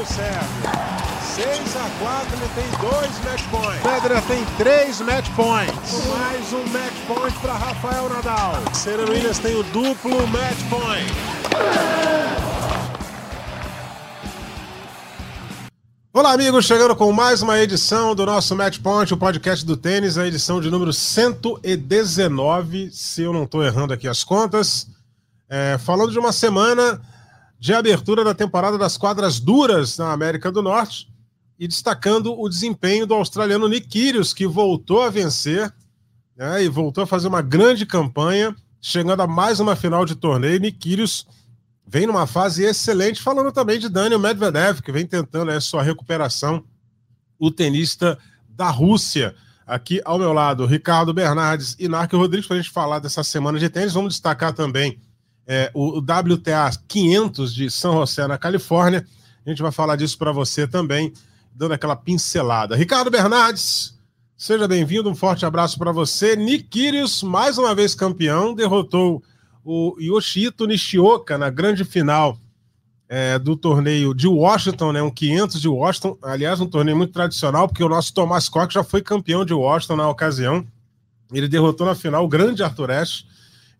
o Sérgio. 6 a 4 ele tem dois match points. Federer tem três match points. Mais um match point para Rafael Nadal. Serena Williams tem o duplo match point. Olá, amigos, chegando com mais uma edição do nosso Match Point, o podcast do tênis, a edição de número 119, se eu não estou errando aqui as contas. É, falando de uma semana de abertura da temporada das quadras duras na América do Norte e destacando o desempenho do australiano Nick Kyrgios, que voltou a vencer né, e voltou a fazer uma grande campanha, chegando a mais uma final de torneio. Nick Kyrgios vem numa fase excelente, falando também de Daniel Medvedev, que vem tentando a sua recuperação, o tenista da Rússia. Aqui ao meu lado, Ricardo Bernardes e Narco Rodrigues, para a gente falar dessa semana de tênis. Vamos destacar também é, o, WTA 500 de São José, na Califórnia. A gente vai falar disso para você também dando aquela pincelada. Ricardo Bernardes, seja bem-vindo, um forte abraço para você. Nikirius, mais uma vez campeão, derrotou o Yoshito Nishioka na grande final é, do torneio de Washington, né, um 500 de Washington, aliás, um torneio muito tradicional, porque o nosso Thomas Koch já foi campeão de Washington na ocasião. Ele derrotou na final o grande Arthur Ashe.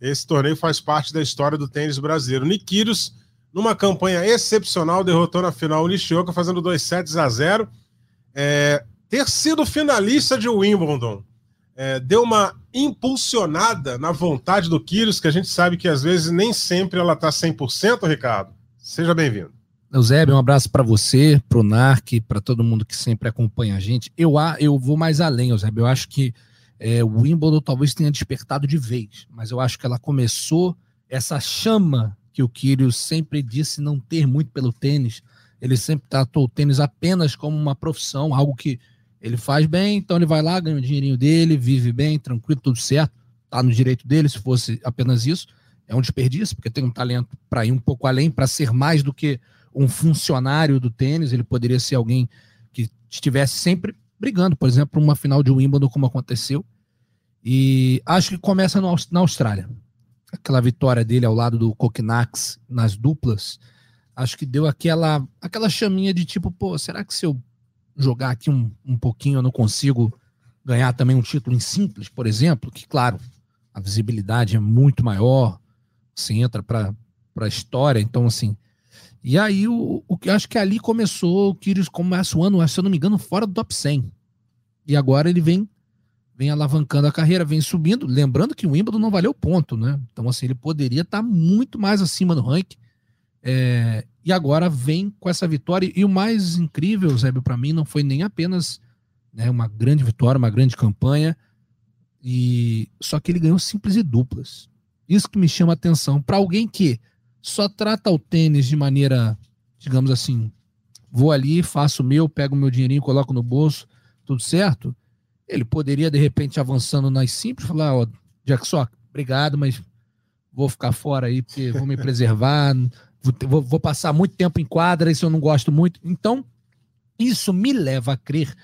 Esse torneio faz parte da história do tênis brasileiro. Nikirius numa campanha excepcional, derrotou na final o Nishioka, fazendo 2 sets a 0. É, ter sido finalista de Wimbledon é, deu uma impulsionada na vontade do Kyrgios, que a gente sabe que às vezes nem sempre ela está 100%, Ricardo. Seja bem-vindo. Eusébio, um abraço para você, para o NARC, para todo mundo que sempre acompanha a gente. Eu, eu vou mais além, Eusébio. Eu acho que é, o Wimbledon talvez tenha despertado de vez, mas eu acho que ela começou essa chama que o Kyrgios sempre disse não ter muito pelo tênis. Ele sempre tratou o tênis apenas como uma profissão, algo que ele faz bem, então ele vai lá, ganha o dinheirinho dele, vive bem, tranquilo, tudo certo, tá no direito dele, se fosse apenas isso. É um desperdício, porque tem um talento para ir um pouco além, para ser mais do que um funcionário do tênis. Ele poderia ser alguém que estivesse sempre brigando, por exemplo, uma final de Wimbledon, como aconteceu. E acho que começa no, na Austrália aquela vitória dele ao lado do Kokinax nas duplas, acho que deu aquela, aquela chaminha de tipo, pô, será que se eu jogar aqui um, um pouquinho eu não consigo ganhar também um título em simples, por exemplo? Que, claro, a visibilidade é muito maior, você entra para a história, então, assim. E aí, o, o acho que ali começou, o Kyrgios começa o ano, se eu não me engano, fora do top 100. E agora ele vem vem alavancando a carreira, vem subindo. Lembrando que o Wimbledon não valeu ponto, né? Então, assim, ele poderia estar muito mais acima no ranking. É, e agora vem com essa vitória. E o mais incrível, Zébio, para mim, não foi nem apenas né, uma grande vitória, uma grande campanha. E só que ele ganhou simples e duplas. Isso que me chama a atenção. Para alguém que só trata o tênis de maneira, digamos assim, vou ali, faço o meu, pego o meu dinheirinho, coloco no bolso, tudo certo. Ele poderia, de repente, avançando nas simples, falar, ó, Jack só, obrigado, mas vou ficar fora aí, porque vou me preservar, vou, vou, passar muito tempo em quadra, isso eu não gosto muito. Então, isso me leva a crer,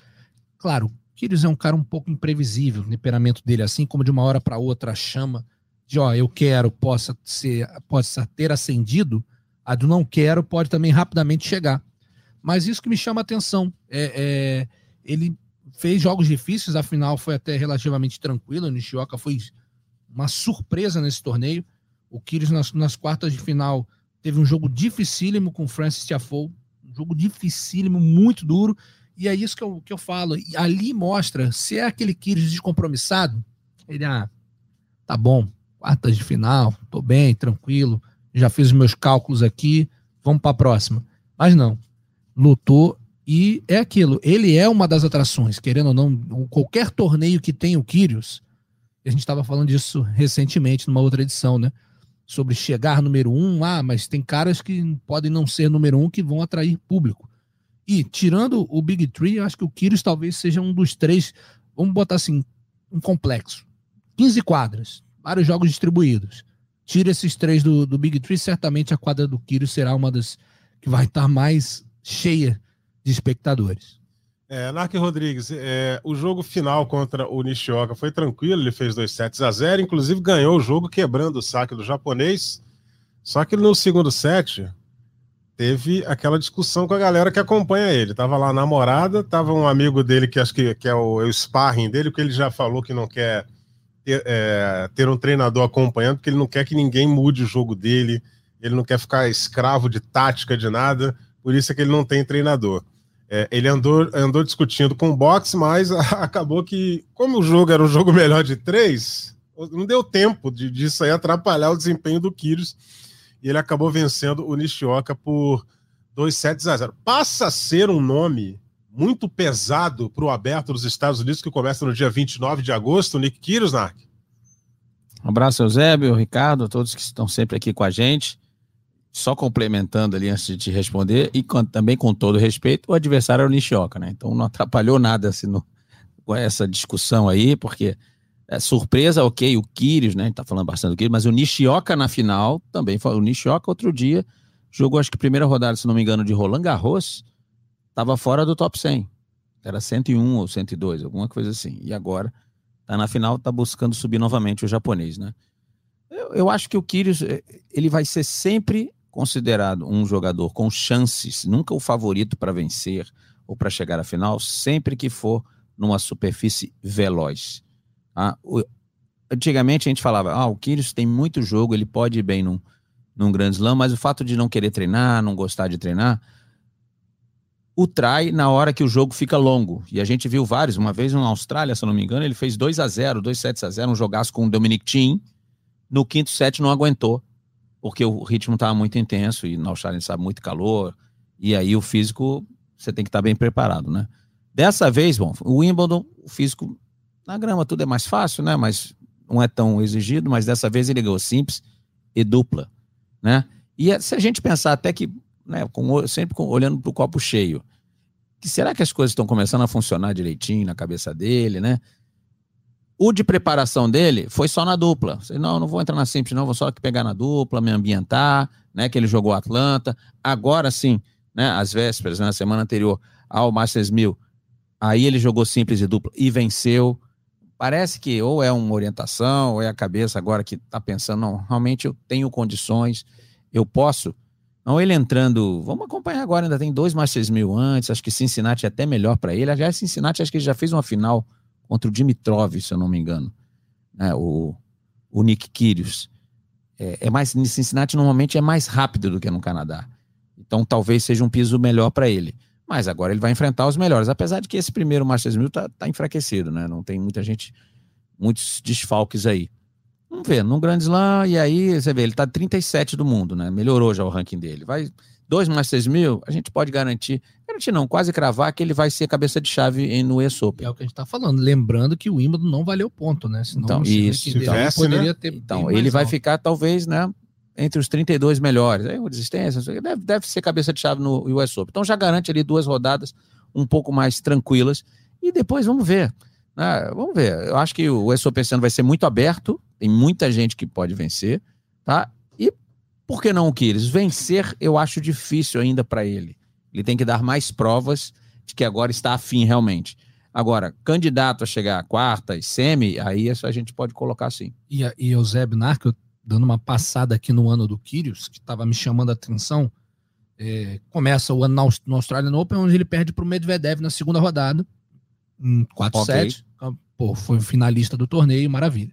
claro, Kyrgios é um cara um pouco imprevisível, o temperamento dele, assim como de uma hora para outra chama de, ó, eu quero, possa ser, possa ter acendido, a do não quero pode também rapidamente chegar. Mas isso que me chama a atenção, é, é ele fez jogos difíceis, afinal foi até relativamente tranquilo. O Nishioka foi uma surpresa nesse torneio. O Kyrgios nas, nas, quartas de final teve um jogo dificílimo com o Francis Tiafoe, um jogo dificílimo, muito duro. E é isso que eu, que eu falo. E ali mostra se é aquele Kyrgios descompromissado. Ele, ah, tá bom, quartas de final, tô bem, tranquilo, já fiz os meus cálculos aqui, vamos para a próxima. Mas não, lutou e é aquilo, ele é uma das atrações, querendo ou não, qualquer torneio que tem o Kyrios, a gente estava falando disso recentemente numa outra edição, né? Sobre chegar número um, ah, mas tem caras que podem não ser número um que vão atrair público. E tirando o Big Three, eu acho que o Kyrios talvez seja um dos três, vamos botar assim, um complexo. 15 quadras, vários jogos distribuídos. Tira esses três do, do Big Three, certamente a quadra do Kyrios será uma das que vai estar mais cheia de espectadores. É, Nark Rodrigues, é, o jogo final contra o Nishioka foi tranquilo, ele fez dois sets a zero, inclusive ganhou o jogo quebrando o saque do japonês. Só que no segundo set, teve aquela discussão com a galera que acompanha ele. Tava lá a namorada, tava um amigo dele que acho que, que é, o, é o sparring dele, porque ele já falou que não quer ter, é, ter um treinador acompanhando, porque ele não quer que ninguém mude o jogo dele, ele não quer ficar escravo de tática, de nada, por isso é que ele não tem treinador. É, ele andou, andou discutindo com o boxe, mas acabou que, como o jogo era um jogo melhor de três, não deu tempo de, disso aí atrapalhar o desempenho do Kyrgios e ele acabou vencendo o Nishioka por 2 sets a 0. Passa a ser um nome muito pesado para o aberto dos Estados Unidos que começa no dia 29 de agosto, Nick Kyrgios, Nark. Um abraço, Eusébio, Ricardo, todos que estão sempre aqui com a gente. Só complementando ali antes de te responder, e com, também com todo respeito, o adversário é o Nishioka, né? Então não atrapalhou nada assim, no, com essa discussão aí, porque é, surpresa, ok, o Kyrgios, né? A gente tá falando bastante do Kyrgios, mas o Nishioka na final também foi. O Nishioka outro dia jogou, acho que primeira rodada, se não me engano, de Roland Garros, estava fora do top 100. Era 101 ou 102, alguma coisa assim. E agora tá na final, tá buscando subir novamente o japonês, né? Eu, eu acho que o Kyrgios, eh, ele vai ser sempre considerado um jogador com chances, nunca o favorito para vencer ou para chegar à final, sempre que for numa superfície veloz. Ah, o, antigamente a gente falava, ah, o Kyrgios tem muito jogo, ele pode ir bem num, num grande slam, mas o fato de não querer treinar, não gostar de treinar, o trai na hora que o jogo fica longo. E a gente viu vários, uma vez na Austrália, se eu não me engano, ele fez 2 a 0 2 sets a 0 um jogaço com o Dominic Thiem, no quinto set não aguentou, porque o ritmo estava muito intenso, e na Austrália sabe muito calor, e aí o físico, você tem que estar tá bem preparado, né? Dessa vez, bom, o Wimbledon, o físico na grama tudo é mais fácil, né? Mas não é tão exigido, mas dessa vez ele ganhou simples e dupla, né? E é, se a gente pensar até que, né, com, sempre com, olhando para o copo cheio, que será que as coisas estão começando a funcionar direitinho na cabeça dele, né? O de preparação dele foi só na dupla. Não, não vou entrar na simples, não, vou só pegar na dupla, me ambientar, né? Que ele jogou Atlanta. Agora sim, né? Às vésperas, né, na semana anterior ao Masters 1000, aí ele jogou simples e dupla e venceu parece que ou é uma orientação, ou é a cabeça agora que está pensando, não, realmente eu tenho condições, eu posso. Não, ele entrando, vamos acompanhar agora, ainda tem dois mais seis mil antes, acho que Cincinnati é até melhor para ele. Aliás, Cincinnati acho que ele já fez uma final contra o Dimitrov, se eu não me engano, né, o, o Nick Kyrgios. É, é mais, Cincinnati normalmente é mais rápido do que no Canadá. Então talvez seja um piso melhor para ele. Mas agora ele vai enfrentar os melhores. Apesar de que esse primeiro Masters 1000 tá, tá enfraquecido, né? Não tem muita gente, muitos desfalques aí. Vamos ver, num grande slam, e aí você vê, ele tá 37 do mundo, né? Melhorou já o ranking dele. Vai dois Masters 1000, a gente pode garantir, garantir não, quase cravar que ele vai ser cabeça de chave no US Open. É o que a gente tá falando, lembrando que o Wimbledon não valeu ponto, né? Senão, então, isso, então, poderia né? ter Então, ele vai alto. ficar talvez, né, entre os 32 melhores. Aí, desistência, deve, deve ser cabeça de chave no US Open. Então já garante ali duas rodadas um pouco mais tranquilas. E depois vamos ver. Né? Vamos ver. Eu acho que o esse ano vai ser muito aberto. Tem muita gente que pode vencer. Tá? E por que não o Kyrgios? Vencer eu acho difícil ainda para ele. Ele tem que dar mais provas de que agora está afim realmente. Agora, candidato a chegar a quarta e semi, aí isso a gente pode colocar sim. E, e o Zé Binar, eu dando uma passada aqui no ano do Kyrgios, que estava me chamando a atenção. É, começa o ano no Australian Open, onde ele perde para o Medvedev na segunda rodada, em 4 okay. sets. Pô, foi finalista do torneio, maravilha.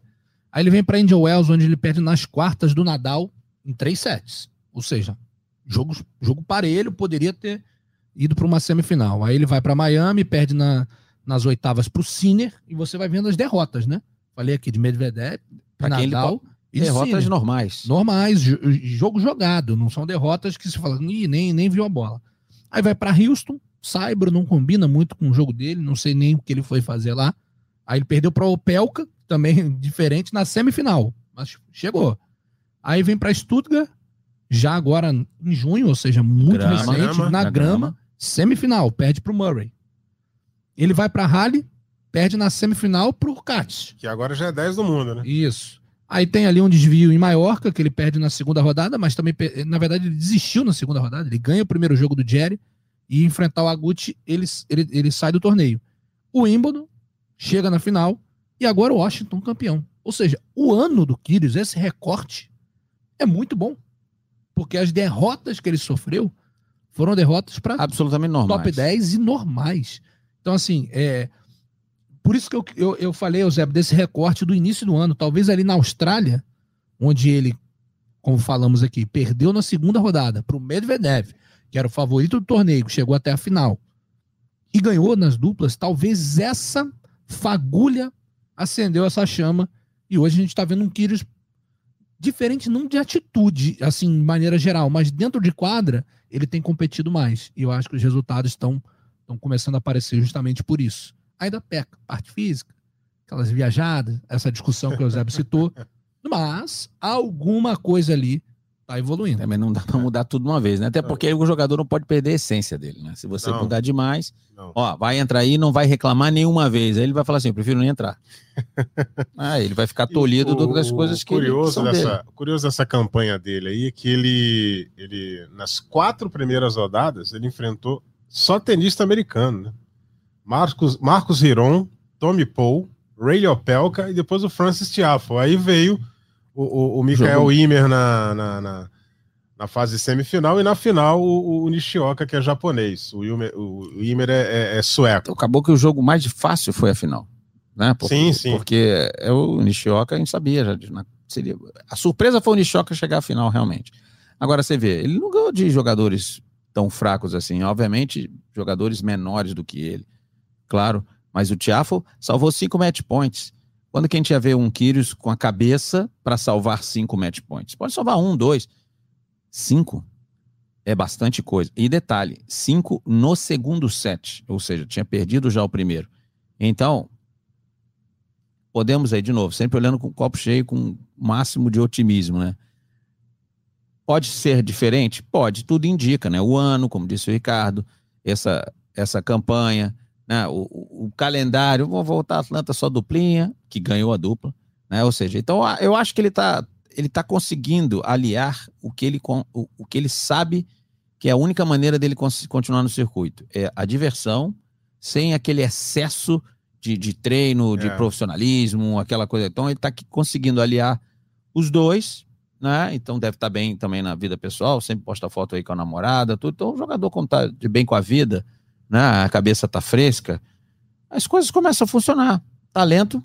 Aí ele vem para Indian Wells, onde ele perde nas quartas do Nadal em 3 sets. Ou seja, jogo, jogo parelho, poderia ter ido para uma semifinal. Aí ele vai para Miami, perde na, nas oitavas para o Sinner, e você vai vendo as derrotas, né? Falei aqui de Medvedev, pra Nadal. E derrotas sim, normais. Normais, jogo jogado, não são derrotas que se fala, Ih, nem, nem viu a bola. Aí vai para Houston, Saibro não combina muito com o jogo dele, não sei nem o que ele foi fazer lá. Aí ele perdeu para o Opelka, também diferente, na semifinal, mas chegou. Aí vem para Stuttgart, já agora em junho, ou seja, muito grama, recente, grama, na, na grama, grama, semifinal, perde para o Murray. Ele vai para Halle, perde na semifinal para o Katz. Que agora já é 10 do mundo, né? Isso. Aí tem ali um desvio em Maiorca, que ele perde na segunda rodada, mas também, na verdade, ele desistiu na segunda rodada. Ele ganha o primeiro jogo do Jerry e enfrentar o Aguti, ele, ele, ele sai do torneio. O Wimbledon chega na final e agora o Washington campeão. Ou seja, o ano do Kyrgios, esse recorte, é muito bom. Porque as derrotas que ele sofreu foram derrotas para Absolutamente normais. top 10 e normais. Então, assim, é. Por isso que eu, eu, eu falei, Eusébio, desse recorte do início do ano. Talvez ali na Austrália, onde ele, como falamos aqui, perdeu na segunda rodada para o Medvedev, que era o favorito do torneio, chegou até a final, e ganhou nas duplas, talvez essa fagulha acendeu essa chama. E hoje a gente está vendo um Kyrgios diferente, não de atitude, assim, de maneira geral, mas dentro de quadra, ele tem competido mais. E eu acho que os resultados estão, estão começando a aparecer justamente por isso. Ainda peca, parte física, aquelas viajadas, essa discussão que o Eusébio citou, mas alguma coisa ali tá evoluindo. Também não dá pra mudar tudo de uma vez, né? Até porque o jogador não pode perder a essência dele, né? Se você Não. mudar demais, Não. ó, vai entrar aí e não vai reclamar nenhuma vez. Aí ele vai falar assim, eu prefiro nem entrar. ah, ele vai ficar tolhido o- das coisas que, ele, que curioso dele. dessa, curioso dessa campanha dele aí é que ele, ele, nas quatro primeiras rodadas, ele enfrentou só tenista americano, né? Marcos, Marcos Riron, Tommy Paul, Ray Opelka e depois o Francis Tiafoe. Aí veio o, o, o Mikael. Ymer na, na, na, na fase semifinal e na final o, o Nishioka, que é japonês. O Ymer, o, Ymer é, é- é sueco. Então, acabou que o jogo mais fácil foi a final. Né? Porque, Sim, sim. Porque é o Nishioka, a gente sabia. Já, na- seria, a surpresa foi o Nishioka chegar à final, realmente. Agora você vê, ele não ganhou de jogadores tão fracos assim. Obviamente, jogadores menores do que ele. Claro. Mas o Tiafo salvou cinco match points. Quando que a gente ia ver um Kyrgios com a cabeça para salvar cinco match points? Pode salvar um, dois. Cinco é bastante coisa. E detalhe, cinco no segundo set, ou seja, tinha perdido já o primeiro. Então, podemos aí de novo, sempre olhando com o copo cheio, com o máximo de otimismo, né? Pode ser diferente? Pode, tudo indica, né? O ano, como disse o Ricardo, essa, essa campanha, né? o, o- o calendário, vou voltar a Atlanta só duplinha, que ganhou a dupla, né? Ou seja, então eu acho que ele tá, ele tá conseguindo aliar o que ele, o, o que ele sabe que é a única maneira dele continuar no circuito. É a diversão, sem aquele excesso de, de treino, de É. profissionalismo, aquela coisa. Então ele está conseguindo aliar os dois, né? Então deve estar bem também na vida pessoal, sempre posta foto aí com a namorada, tudo. Então o jogador, quando tá de bem com a vida, né? A cabeça tá fresca, as coisas começam a funcionar. Talento,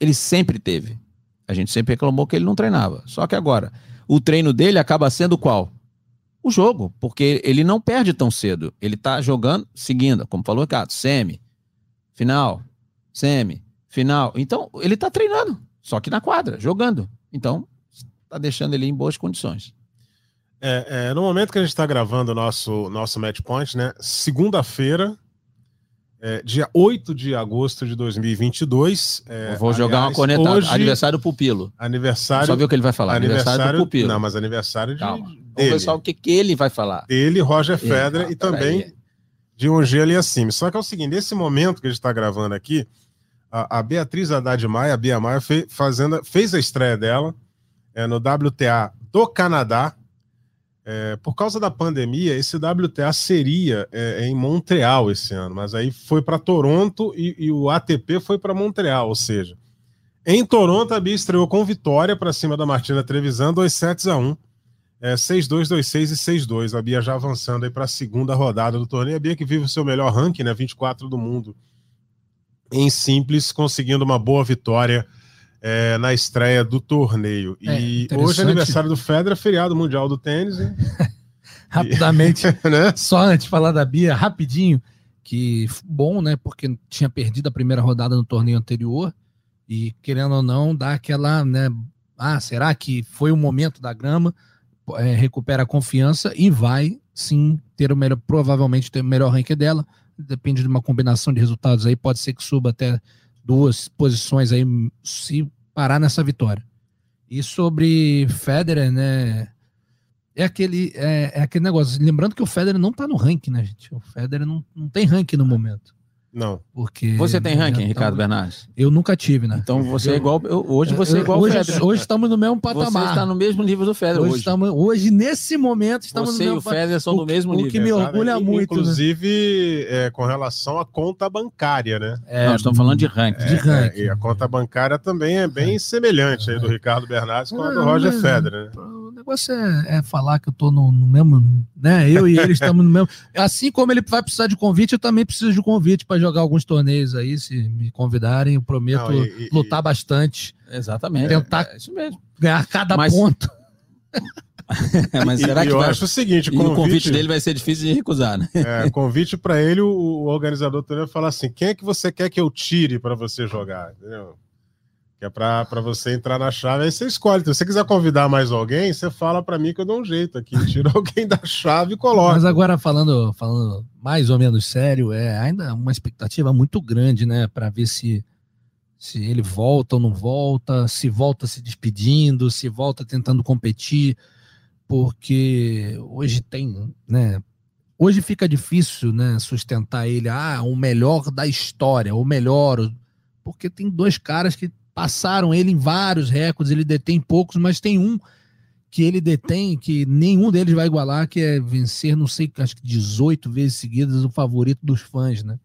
ele sempre teve. A gente sempre reclamou que ele não treinava. Só que agora, o treino dele acaba sendo qual? O jogo, porque ele não perde tão cedo. Ele tá jogando, seguindo, como falou o Ricardo, semi, final, semi, final. Então, ele tá treinando, só que na quadra, jogando. Então, tá deixando ele em boas condições. É, é, no momento que a gente está gravando o nosso, nosso match point, né? Segunda-feira, é, dia 8 de agosto de 2022. é, Eu vou jogar uma aliás, cornetada. Hoje, Aniversário do Pupilo. aniversário. Só ver o que ele vai falar. Aniversário, do Pupilo. Não, mas aniversário de, Calma. Vamos dele. ver só o que, que ele vai falar. Dele, Roger Federer Ah, e também peraí. de um gelo e acima. Só que é o seguinte, nesse momento que a gente está gravando aqui, a, a Beatriz Haddad Maia, a Bia Maia, fe- fazendo, fez a estreia dela é, no WTA do Canadá. É, por causa da pandemia, esse WTA seria é, em Montreal esse ano, mas aí foi para Toronto e, e o ATP foi para Montreal, ou seja, em Toronto a Bia estreou com vitória para cima da Martina Trevisan, 2 sets a 1. É, 6-2, 2-6 e 6-2. A Bia já avançando para a segunda rodada do torneio. A Bia que vive o seu melhor ranking, né? 24 do mundo em simples, conseguindo uma boa vitória é, na estreia do torneio. É, e hoje é aniversário do Federer, feriado mundial do tênis, hein? Rapidamente, né? só antes de falar da Bia, rapidinho, que bom, né? Porque tinha perdido a primeira rodada no torneio anterior e, querendo ou não, dá aquela, né? Ah, será que foi o momento da grama? É, recupera a confiança e vai sim ter o melhor, provavelmente ter o melhor ranking dela. Depende de uma combinação de resultados aí, pode ser que suba até duas posições aí se parar nessa vitória. E sobre Federer, né? É aquele, é, é aquele negócio. Lembrando que o Federer não tá no ranking, né, gente? O Federer não, não tem ranking no momento. Não. Porque Você tem ranking, Ricardo Bernardes? Eu nunca tive, né? Então você Eu- é igual. eu- hoje você é Eu- igual ao hoje, Federer. hoje estamos no mesmo Você patamar. está no mesmo nível do Federer hoje, hoje. estamos, hoje, nesse momento, estamos Você no e o mesmo patamar. Federer são O do mesmo o nível. que me Sabe? orgulha muito, né? Inclusive, é, com relação à conta bancária, né? É, Nós estamos falando de ranking. de ranking. É, e a conta bancária também é bem semelhante aí do Ricardo Bernardes com a do Roger Federer, né? O negócio é, é falar que eu tô no, no, mesmo, né? Eu e ele estamos no mesmo. Assim como ele vai precisar de convite, eu também preciso de convite para jogar alguns torneios aí. Se me convidarem, eu prometo Não, e, e, lutar bastante. Exatamente. Tentar é, isso mesmo. ganhar cada Mas... ponto. Mas será que eu vai... acho o seguinte, convite... o convite dele vai ser difícil de recusar, né? É, convite para ele, o, o organizador também vai falar assim: quem é que você quer que eu tire para você jogar? Entendeu? Que é para você entrar na chave, aí você escolhe. Se você quiser convidar mais alguém, você fala para mim que eu dou um jeito aqui. Tira alguém da chave e coloca. Mas agora, falando, falando mais ou menos sério, é ainda uma expectativa muito grande, né? Para ver se, se ele volta ou não volta, se volta se despedindo, se volta tentando competir porque hoje tem, né? Hoje fica difícil, né, sustentar ele, ah, o melhor da história, o melhor, porque tem dois caras que passaram ele em vários recordes, ele detém poucos, mas tem um que ele detém que nenhum deles vai igualar, que é vencer, não sei, acho que 18 vezes seguidas o favorito dos fãs, né?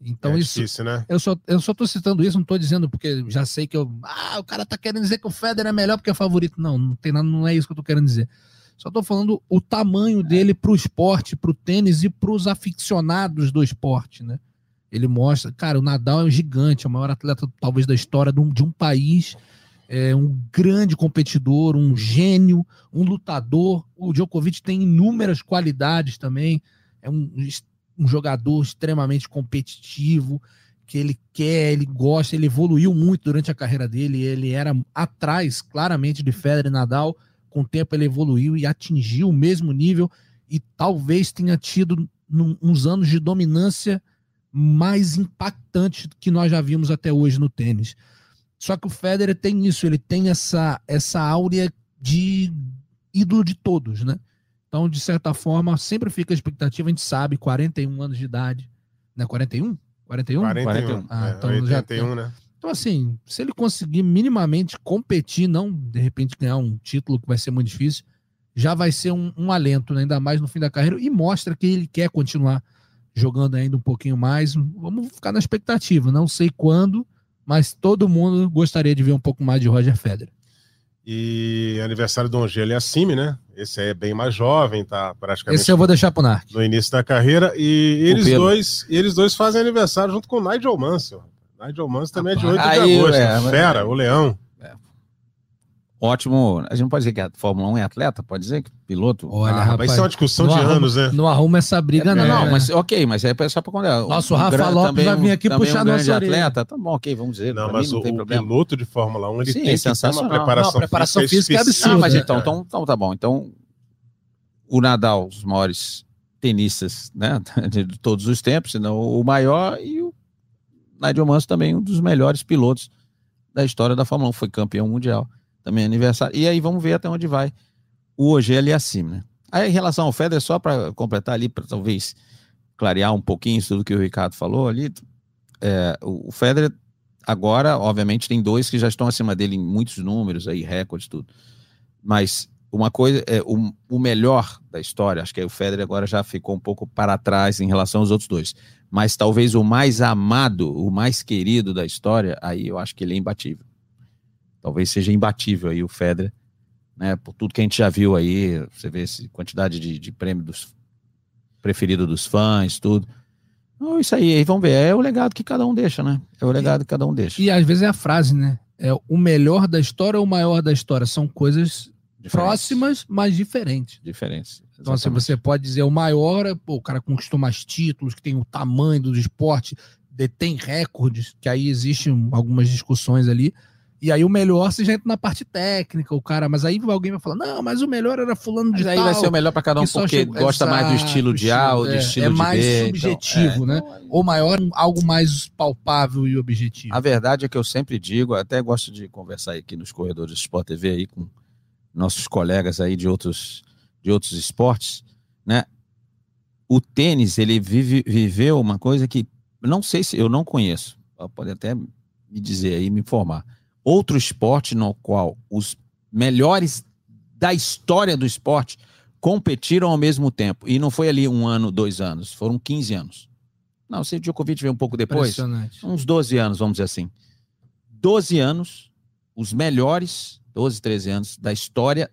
Então é isso, difícil, né? Eu só, eu só tô citando isso, não tô dizendo porque já sei que eu, ah, o cara tá querendo dizer que o Federer é melhor porque é favorito. Não, não tem nada, não é isso que eu tô querendo dizer. Só estou falando o tamanho dele para o esporte, para o tênis e para os aficionados do esporte, né? Ele mostra, cara, o Nadal é um gigante, é o maior atleta talvez da história de um, de um país, é um grande competidor, um gênio, um lutador. O Djokovic tem inúmeras qualidades também, é um, um jogador extremamente competitivo, que ele quer, ele gosta, ele evoluiu muito durante a carreira dele, ele era atrás, claramente, de Federer e Nadal, com o tempo ele evoluiu e atingiu o mesmo nível e talvez tenha tido num, uns anos de dominância mais impactante que nós já vimos até hoje no tênis. Só que o Federer tem isso, ele tem essa essa áurea de ídolo de todos, né? Então, de certa forma, sempre fica a expectativa, a gente sabe, 41 anos de idade, né? 41? 41? 41. 41. Ah, é, então 81, já tem, né? Então, assim, se ele conseguir minimamente competir, não de repente ganhar um título que vai ser muito difícil, já vai ser um, um alento, né? ainda mais no fim da carreira, e mostra que ele quer continuar jogando ainda um pouquinho mais. Vamos ficar na expectativa, não sei quando, mas todo mundo gostaria de ver um pouco mais de Roger Federer. E aniversário do Angelo é Assime, né? Esse aí é bem mais jovem, tá praticamente. Esse eu vou deixar pro Narc. No início da carreira. E eles dois, eles dois fazem aniversário junto com o Nigel Mansell. Nigel Mansell também é de 8 de agosto. É, Fera, o Leão. É. Ótimo. A gente não pode dizer que a Fórmula 1 é atleta, pode dizer que piloto. Olha, ah, rapaz, isso é uma discussão de arruma, anos, né? Não arruma essa briga, é, não. Não, né? mas ok, mas é só para quando é. Nossa, o Rafa um, Lopes vai vir aqui puxar um nossa orelha. atleta, tá bom, ok, vamos dizer. Não, mas não o, o piloto de Fórmula 1 ele Sim, tem é sensacional. uma preparação, não, preparação física, física é absurda. Ah, mas então, então, então tá bom. Então, o Nadal, os maiores tenistas, né, de todos os tempos, senão o maior e o Nigel Mansell também um dos melhores pilotos da história da Fórmula 1, foi campeão mundial, também é aniversário. E aí vamos ver até onde vai o OG ali acima, né? Aí em relação ao Federer, só para completar ali, para talvez clarear um pouquinho isso tudo que o Ricardo falou ali, é, o Federer agora, obviamente, tem dois que já estão acima dele em muitos números aí, recordes, tudo. Mas uma coisa, é, o, o melhor da história, acho que o Federer agora já ficou um pouco para trás em relação aos outros dois mas talvez o mais amado, o mais querido da história, aí eu acho que ele é imbatível. Talvez seja imbatível aí o Federer, né? Por tudo que a gente já viu aí, você vê essa quantidade de, de prêmio dos preferido dos fãs, tudo. Então, isso aí, aí vamos ver, é o legado que cada um deixa, né? É o legado que cada um deixa. E às vezes é a frase, né? É o melhor da história ou o maior da história. São coisas Diferentes. próximas, mas diferentes. Diferentes. Então, assim, você pode dizer o maior, pô, o cara conquistou mais títulos, que tem o tamanho do esporte, detém recordes, que aí existem algumas discussões ali. E aí o melhor você já entra na parte técnica, o cara, mas aí alguém vai falar, não, mas o melhor era fulano de aí tal, vai ser o melhor para cada um porque chegou, gosta mais do estilo de A ou do é, estilo é de B. É mais subjetivo, então, né? Ou maior, algo mais palpável e objetivo. A verdade é que eu sempre digo, até gosto de conversar aqui nos corredores do Sport TV aí com nossos colegas aí de outros de outros esportes, né? O tênis, ele vive, viveu uma coisa que não sei se eu não conheço. Pode até me dizer aí, me informar. Outro esporte no qual os melhores da história do esporte competiram ao mesmo tempo. E não foi ali um ano, dois anos, foram 15 anos. Não, se o Djokovic veio um pouco depois, uns 12 anos, vamos dizer assim. 12 anos, os melhores, 12, 13 anos da história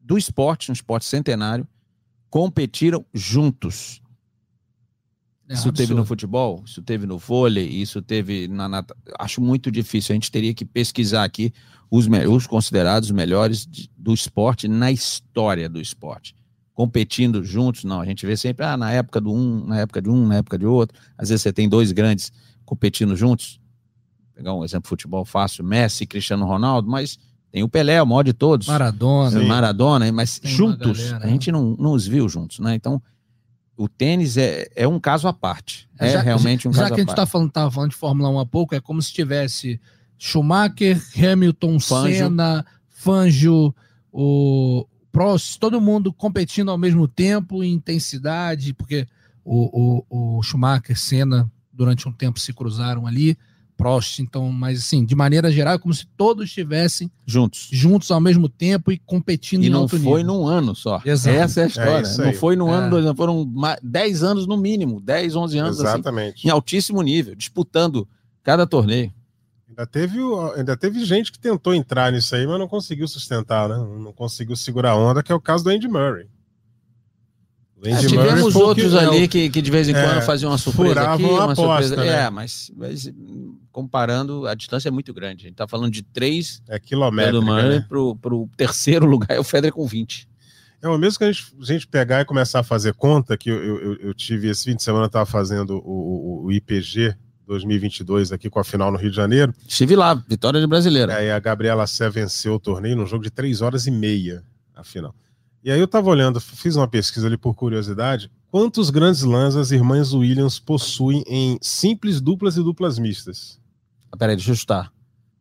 do esporte, um esporte centenário, competiram juntos. É isso teve absurdo. no futebol, isso teve no vôlei, isso teve na nata... Acho muito difícil. A gente teria que pesquisar aqui os, os considerados melhores de- do esporte na história do esporte. Competindo juntos, não. A gente vê sempre, ah, na época do um, na época de um, na época de outro. Às vezes você tem dois grandes competindo juntos. Vou pegar um exemplo de futebol fácil, Messi Cristiano Ronaldo, mas tem o Pelé, o maior de todos. Maradona. Sim. Maradona, mas Tem juntos, a gente não, não os viu juntos, né? Então, o tênis é, é um caso à parte. É Já- realmente um Já caso que a gente parte. tá falando, tava falando de Fórmula 1 há pouco, é como se tivesse Schumacher, Hamilton, Fangio. Senna, Fangio, o Prost, todo mundo competindo ao mesmo tempo em intensidade, porque o, o, o Schumacher, Senna, durante um tempo se cruzaram ali, Prost, então, mas assim, de maneira geral, é como se todos estivessem Juntos. juntos ao mesmo tempo e competindo E em não alto foi nível. num ano só. Exato. Essa é a história. isso não foi num É. ano, dois anos, foram ma- 10 anos no mínimo, 10, 11 anos, assim, Exatamente. em altíssimo nível, disputando cada torneio. Ainda teve, ainda teve gente que tentou entrar nisso aí, mas não conseguiu sustentar, né? Não conseguiu segurar a onda, que é o caso do Andy Murray. É, tivemos foi outros que- é, ali que, que de vez em é, quando faziam uma surpresa furavam aqui, uma aposta, surpresa. né? É, mas, mas, comparando, a distância é muito grande. A gente tá falando de 3 É. Murray Né? pro, pro terceiro lugar é o Federer com 20. É o mesmo que a gente, a gente pegar e começar a fazer conta, que eu, eu, eu- tive esse fim de semana, eu estava fazendo o, o- o IPG 2022 aqui com a final no Rio de Janeiro. Estive lá, vitória de brasileira. Aí a Gabriela Sé venceu o torneio num jogo de 3 horas e meia, a final. E aí eu tava olhando, fiz uma pesquisa ali por curiosidade, quantos grandes lãs as irmãs Williams possuem em simples, duplas e duplas mistas? Ah, Peraí, deixa eu chutar.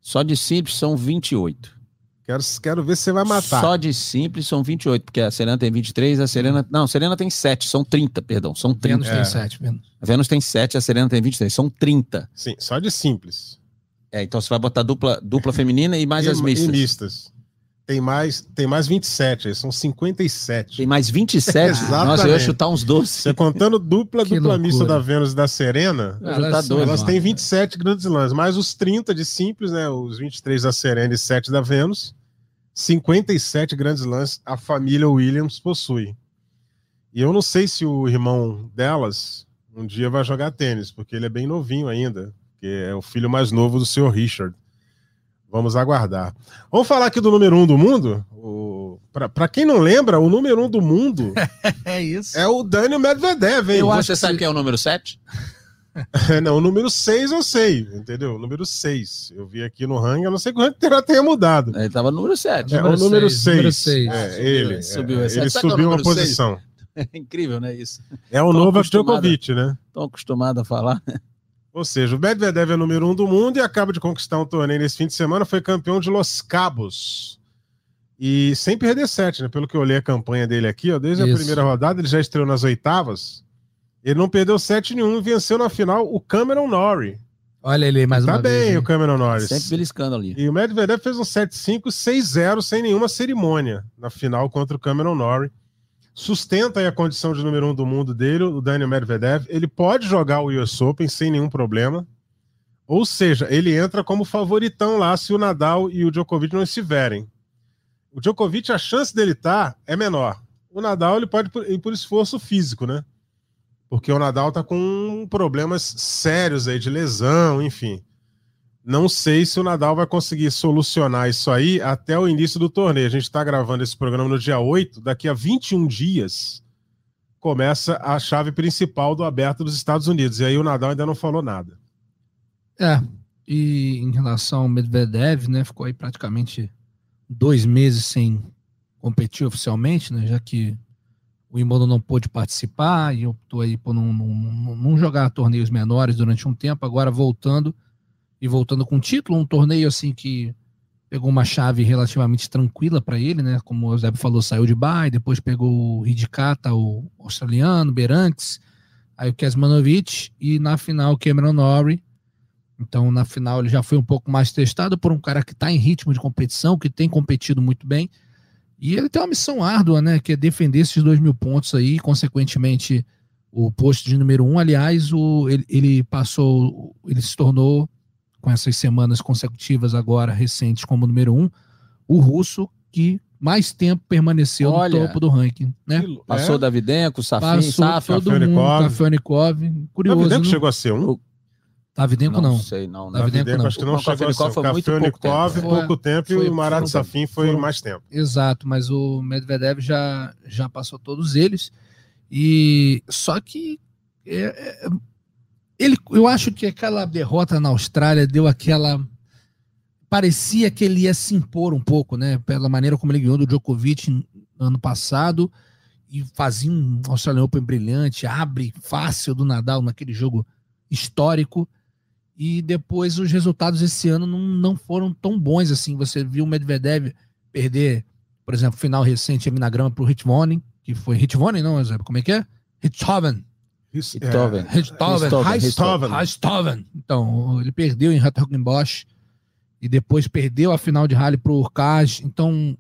Só de simples são 28. Quero, quero ver se você vai matar. Só de simples são 28, porque a Serena tem 23, a Serena. Não, a Serena tem 7, são 30, perdão. São 30. Vênus É. tem sete, Vênus. A Vênus tem 7, a Serena tem 23, são 30. Sim, só de simples. É, então você vai botar dupla, dupla feminina e mais e, as mistas. E mistas. Tem mais, tem mais 27, aí são 57. Tem mais 27? Exatamente. Nossa, eu ia chutar uns 12. Você contando dupla, Que dupla mista da Vênus e da Serena, ia Elas são- 12. Elas têm 27 grandes lãs, mais os 30 de simples, né? Os 23 da Serena e 7 da Vênus. 57 grandes lãs a família Williams possui. E eu não sei se o irmão delas um dia vai jogar tênis, porque ele é bem novinho ainda, que é o filho mais novo do senhor Richard. Vamos aguardar. Vamos falar aqui do número um do mundo? O... Para quem não lembra, o número um do mundo É isso. é o Daniel Medvedev, hein? Eu acho Você que sabe quem é o número 7? não, o número 6 eu sei, entendeu? O número 6. Eu vi aqui no ranking, eu não sei que o ranking terá tenha mudado. Ele tava no número 7. É, o número seis, número 6. seis. É, Ah, ele. subiu. é, Esse- ele é o subiu uma posição. É incrível, né? Isso. É o Tô acostumado. Djokovic, né? Estão acostumados a falar. Ou seja, o Medvedev é o número 1 um do mundo e acaba de conquistar um torneio nesse fim de semana, foi campeão de Los Cabos. E sem perder sete, né? Pelo que eu olhei a campanha dele aqui, ó, desde a Isso. primeira rodada, ele já estreou nas oitavas. Ele não perdeu sete nenhum e venceu na final o Cameron Norrie. Olha ele aí mais Tá uma bem vez. hein? o Cameron Norrie. Sempre beliscando ali. E o Medvedev fez um 7-5, 6-0 sem nenhuma cerimônia na final contra o Cameron Norrie. Sustenta a condição de número um do mundo dele, o Daniel Medvedev. Ele pode jogar o US Open sem nenhum problema. Ou seja, ele entra como favoritão lá se o Nadal e o Djokovic não estiverem. O Djokovic, a chance dele estar é menor. O Nadal ele pode ir por esforço físico, né? Porque o Nadal tá com problemas sérios aí de lesão, enfim. Não sei se o Nadal vai conseguir solucionar isso aí até o início do torneio. A gente está gravando esse programa no dia 8, daqui a 21 dias começa a chave principal do aberto dos Estados Unidos. E aí o Nadal ainda não falou nada. É. E em relação ao Medvedev, né? Ficou aí praticamente dois meses sem competir oficialmente, né? Já que o Wimbledon não pôde participar e optou aí por não, não, não- não jogar torneios menores durante um tempo, agora voltando e voltando com título, um torneio assim que pegou uma chave relativamente tranquila para ele, né? Como o Eusébio falou, saiu de Bay, depois pegou o Hidikata, o australiano, Berantes, aí o Kesmanovic e na final o Cameron Norrie. Então, na final, ele já foi um pouco mais testado por um cara que está em ritmo de competição, que tem competido muito bem. E ele tem uma missão árdua, né? Que é defender esses dois mil pontos aí, consequentemente, o posto de número um. Aliás, o, ele, ele passou, ele se tornou, com essas semanas consecutivas agora, recentes, como número um, o russo que mais tempo permaneceu Olha, no topo do ranking, né? Que- Passou é? Davidenko, Safin, Passou todo mundo, Kafelnikov, curioso, Davidenko não? chegou a ser um? Davidenko não, não. sei, não. Davidenko Davidenko não. acho que não O chegou a ser. Kafelnikov foi muito pouco tempo. pouco tempo, Foi- e o Marat Safin foi foram- mais tempo. Exato, mas o Medvedev já, já passou todos eles. E só que é, é, ele, eu acho que aquela derrota na Austrália deu aquela parecia que ele ia se impor um pouco, né? Pela maneira como ele ganhou do Djokovic no ano passado e fazia um Australian Open brilhante, abre fácil do Nadal naquele jogo histórico. E depois os resultados esse ano não, não foram tão bons assim. Você viu o Medvedev perder, por exemplo, final recente na grama pro Hitvonen, que foi Hitvonen, não? Como é que é? Hithoven. Isso, Richthofen. Richthofen. Richthofen. Então, ele perdeu em Hertogenbosch e depois perdeu a final de rally pro Urkaz. Então,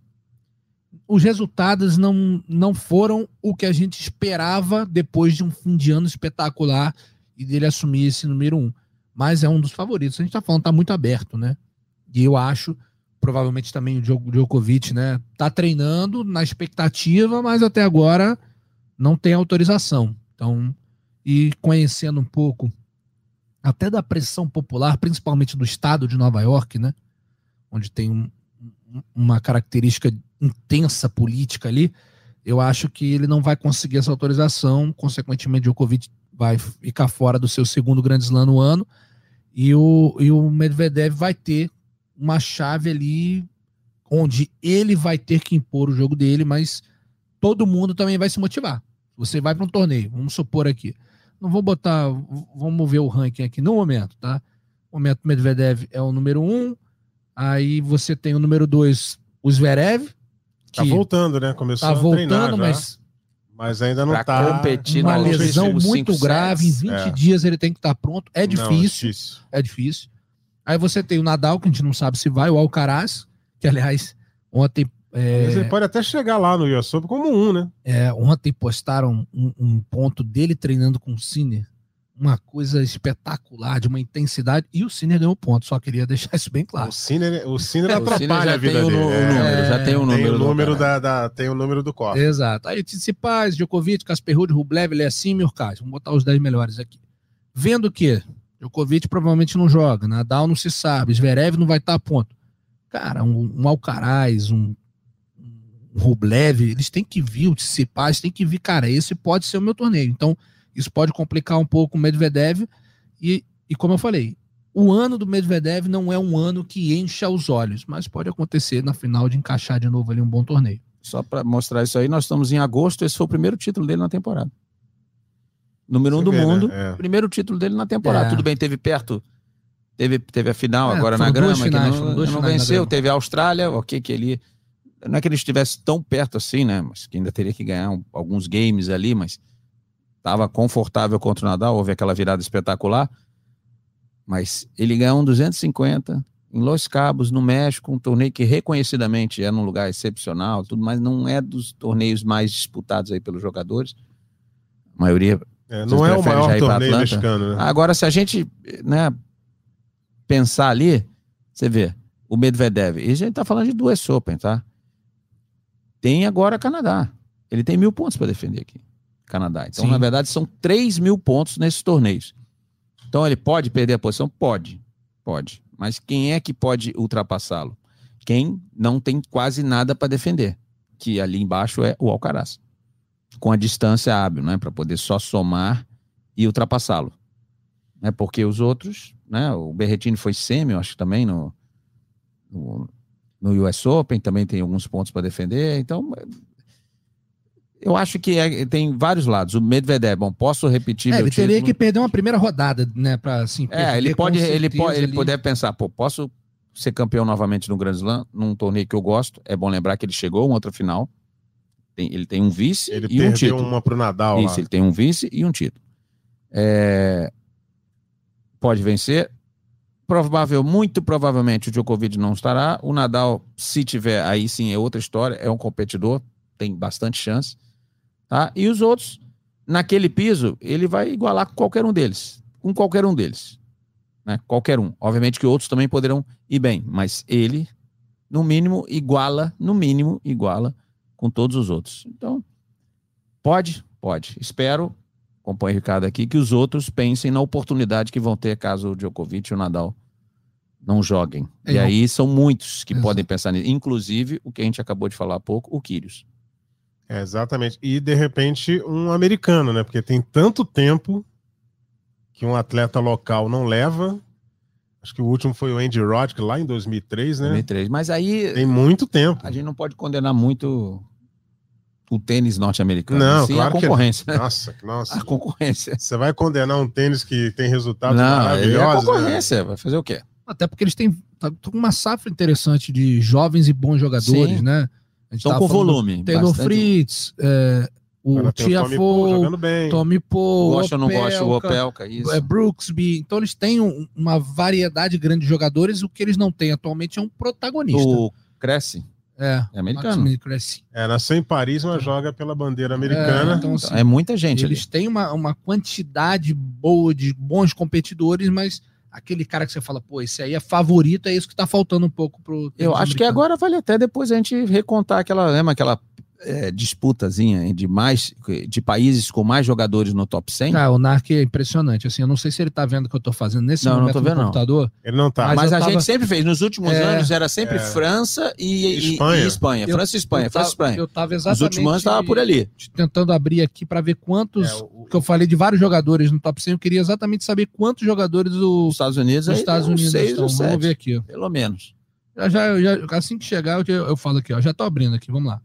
os resultados não, não foram o que a gente esperava depois de um fim de ano espetacular e dele assumir esse número um. Mas é um dos favoritos. A gente tá falando, tá muito aberto, né? E eu acho, provavelmente também o Djoko- Djokovic, né? Tá treinando na expectativa, mas até agora não tem autorização. Então, e conhecendo um pouco até da pressão popular, principalmente do estado de Nova York, né? Onde tem um- um- uma característica intensa política ali, eu acho que ele não vai conseguir essa autorização, consequentemente Djokovic vai ficar fora do seu segundo grande slam no ano e o, e o Medvedev vai ter uma chave ali onde ele vai ter que impor o jogo dele, mas todo mundo também vai se motivar. Você vai para um torneio, vamos supor aqui. Não vou botar, vamos ver o ranking aqui no momento, tá? No momento Medvedev é o número um, aí você tem o número dois, o Zverev, Tá que voltando, né? Começou tá a treinar voltando, já, mas mas ainda não tá. competir uma lesão muito grave, em sets. 20 É. dias ele tem que estar pronto. É Não, difícil, difícil. é difícil. Aí você tem o Nadal, que a gente não sabe se vai, o Alcaraz, que aliás, ontem, é, ele pode até chegar lá no Open como um, né? é, ontem postaram um, um ponto dele treinando com o Sinner. Uma coisa espetacular, de uma intensidade, e o Sinner ganhou ponto, só queria deixar isso bem claro. O Sinner, o Sinner O atrapalha Sinner já a vida tem o, dele. nu- o é. número, já tem o número. Tem o do número cara. da, da- tem o número do cofre. Exato. Aí Tsitsipas, Djokovic, Casper Ruud, Rublev, Leacim e Urkaz. Vamos botar os 10 melhores aqui. Vendo que Djokovic provavelmente não joga, Nadal não se sabe, Zverev não vai estar a ponto. Cara, um, um Alcaraz, um Rublev, eles têm que vir, o Tsitsipas tem que vir, cara, esse pode ser o meu torneio. Então, isso pode complicar um pouco o Medvedev e, e como eu falei, o ano do Medvedev não é um ano que encha os olhos, mas pode acontecer na final de encaixar de novo ali um bom torneio. Só para mostrar isso aí, nós estamos em agosto, esse foi o primeiro título dele na temporada. Número um Você do vê, né? mundo, É. primeiro título dele na temporada. É. Tudo bem, teve perto, teve, teve a final É, agora na grama, finais, que não, não venceu. Teve a Austrália, ok, que ele. Não é que ele estivesse tão perto assim, né? Mas que ainda teria que ganhar um- alguns games ali, mas estava confortável contra o Nadal, houve aquela virada espetacular. Mas ele ganhou um 250 em Los Cabos, no México, um torneio que reconhecidamente é num lugar excepcional, tudo, mas não é dos torneios mais disputados aí pelos jogadores. A maioria É, não é o maior torneio mexicano, né? Agora, se a gente né, pensar ali, você vê, o Medvedev, e a gente tá falando de duas Open, tá? Tem agora Canadá. Ele tem mil pontos para defender aqui, Canadá. Então, Sim. na verdade, são três mil pontos nesses torneios. Então, ele pode perder a posição? Pode. Pode. Mas quem é que pode ultrapassá-lo? Quem não tem quase nada para defender, que ali embaixo é o Alcaraz. Com a distância hábil, né? Para poder só somar e ultrapassá-lo. Né? Porque os outros, né? O Berretini foi semi, eu acho também no, no, no US Open, também tem alguns pontos para defender. Então, eu acho que é- tem vários lados. O Medvedev, bom, posso repetir É, meu ele teria título? que perder uma primeira rodada, né, para assim. É, perder ele pode, ele pode, ele ali. poder pensar, pô, posso ser campeão novamente no Grand Slam, num torneio que eu gosto. É bom lembrar que ele chegou a uma outra final. Tem- ele tem um vice Ele e um perdeu título. uma pro Nadal Isso, lá. ele tem um vice e um título. É, Pode vencer. Provável, muito provavelmente o Djokovic não estará. O Nadal, se tiver, aí sim é outra história. É um competidor, tem bastante chance. Tá? E os outros, naquele piso, ele vai igualar com qualquer um deles. Com qualquer um deles. Né? Qualquer um. Obviamente que outros também poderão ir bem, mas ele no mínimo, iguala, no mínimo, iguala com todos os outros. Então, pode, pode. Espero, acompanhe o Ricardo aqui, que os outros pensem na oportunidade que vão ter caso o Djokovic e o Nadal não joguem. É, e aí são muitos que podem pensar nisso. Inclusive, o que a gente acabou de falar há pouco, o Kyrgios. É, exatamente. E de repente um americano, né? Porque tem tanto tempo que um atleta local não leva. Acho que o último foi o Andy Roddick lá em 2003, né? 2003. Mas aí Tem muito tempo. a gente não pode condenar muito o tênis norte-americano. Não, Sim, claro a que não. concorrência. né? Nossa, nossa. A concorrência. Você vai condenar um tênis que tem resultados Não, é a maravilhosos, né? concorrência. Vai fazer o quê? Até porque eles têm tá, com uma safra interessante de jovens e bons jogadores, Sim. né? A gente Estão com volume. Taylor bastante. Fritz, é, o Tiafoe. Tommy Gosta ou não gosta, o Opelka, isso. é, Brooksby. Então eles têm um- uma variedade grande de jogadores. O que eles não têm atualmente é um protagonista. O Cresce, É, é americano. Cressy. É, nasceu em Paris, mas joga pela bandeira americana. É, então, assim, É muita gente ali. Eles têm uma, uma quantidade boa de bons competidores, mas aquele cara que você fala, pô, esse aí é favorito, é isso que tá faltando um pouco pro. Eu acho que americano. agora vale até depois a gente recontar aquela, lembra aquela é, disputazinha de mais de países com mais jogadores no top 100? Ah, o Narc é impressionante. Assim, eu não sei se ele tá vendo o que eu tô fazendo nesse Não, não momento tô no vendo, não. computador. Ele não tá. Mas Mas, a tava- gente sempre fez. Nos últimos É, anos era sempre é. França e, e- Espanha. e Espanha. Eu- França e Espanha. eu França e tava- Espanha. Eu tava Nos exatamente últimos anos estava por ali. tentando abrir aqui para ver quantos. É, o- que eu falei de vários jogadores no top 100, eu queria exatamente saber quantos jogadores Os os Estados Unidos, os Estados Unidos seis estão. ou Vamos sete, ver aqui. pelo menos. Já, já- assim que chegar, eu, eu falo aqui, ó. Já tô abrindo aqui, vamos lá.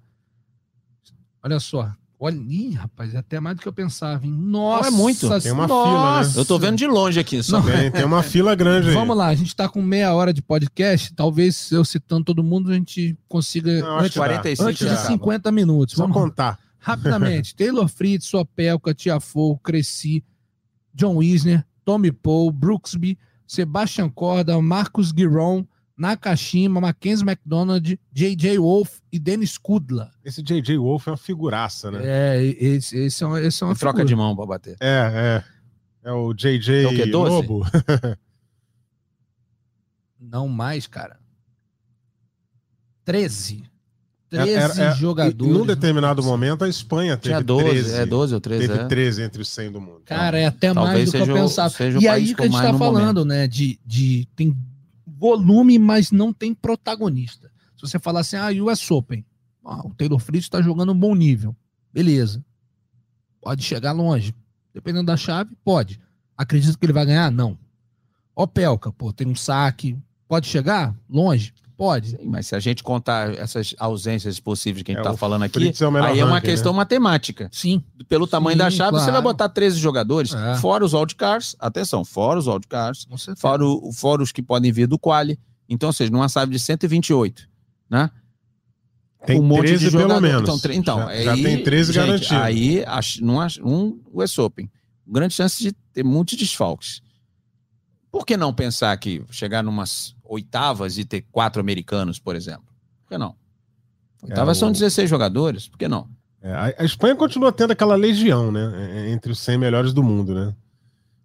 Olha só. Olha, ih, rapaz, é até mais do que eu pensava, hein? Nossa, é muito. Tem uma nossa. fila, né? Eu tô vendo de longe aqui só. Tem, tem uma fila grande aí. Vamos lá, a gente tá com meia hora de podcast. Talvez eu citando todo mundo, a gente consiga. Não, acho antes que dá. 45 antes de já acaba. 50 minutos. Só Vamos contar. rapidamente. Taylor Fritz, Sopelka, Tiafoe, Cresci, John Wisner, Tommy Paul, Brooksby, Sebastian Corda, Marcos Giron, Nakashima, Mackenzie McDonald, J.J. Wolf e Dennis Kudla. Esse J.J. Wolf é uma figuraça, né? É, esse, esse é, uma- esse é uma Em troca figura. de mão pra bater. É, é. É o J.J. É o quê, 12? Lobo. Não mais, cara. 13. 13 Era- era- jogadores. Num determinado no top 100. momento, a Espanha teve Tinha 12, 13. é 12 ou 13, Teve é. 13 entre os 100 do mundo. Cara, é até Talvez mais do que eu pensava. E aí que a gente tá no falando, né? De, de tem volume, mas não tem protagonista. Se você falar assim, ah, US Open, ah, o Taylor Fritz tá jogando um bom nível. Beleza. Pode chegar longe. Dependendo da chave, pode. Acredito que ele vai ganhar? Não. Opelka, pô, tem um saque. Pode chegar longe? Pode. Sim, mas se a gente contar essas ausências possíveis que a gente É, tá falando aqui, é aí é uma ranking, questão matemática. Sim. Pelo tamanho Sim, da chave, você claro. vai botar 13 jogadores, É. fora os wildcards, atenção, fora os wildcards, fora, o, fora os que podem vir do quali. Então, ou seja, numa chave de 128, né? Tem um monte 13 de pelo jogador. menos. Então, tre- então já, já aí, tem 13 gente, garantidos. Aí, ach- não ach- um US Open, grande chance de ter muitos desfalques. Por que não pensar que chegar numas oitavas e ter quatro americanos, por exemplo? Por que não? Oitavas É, são o- 16 jogadores, por que não? É, a, a Espanha continua tendo aquela legião, né? é, Entre os 100 melhores do mundo, né?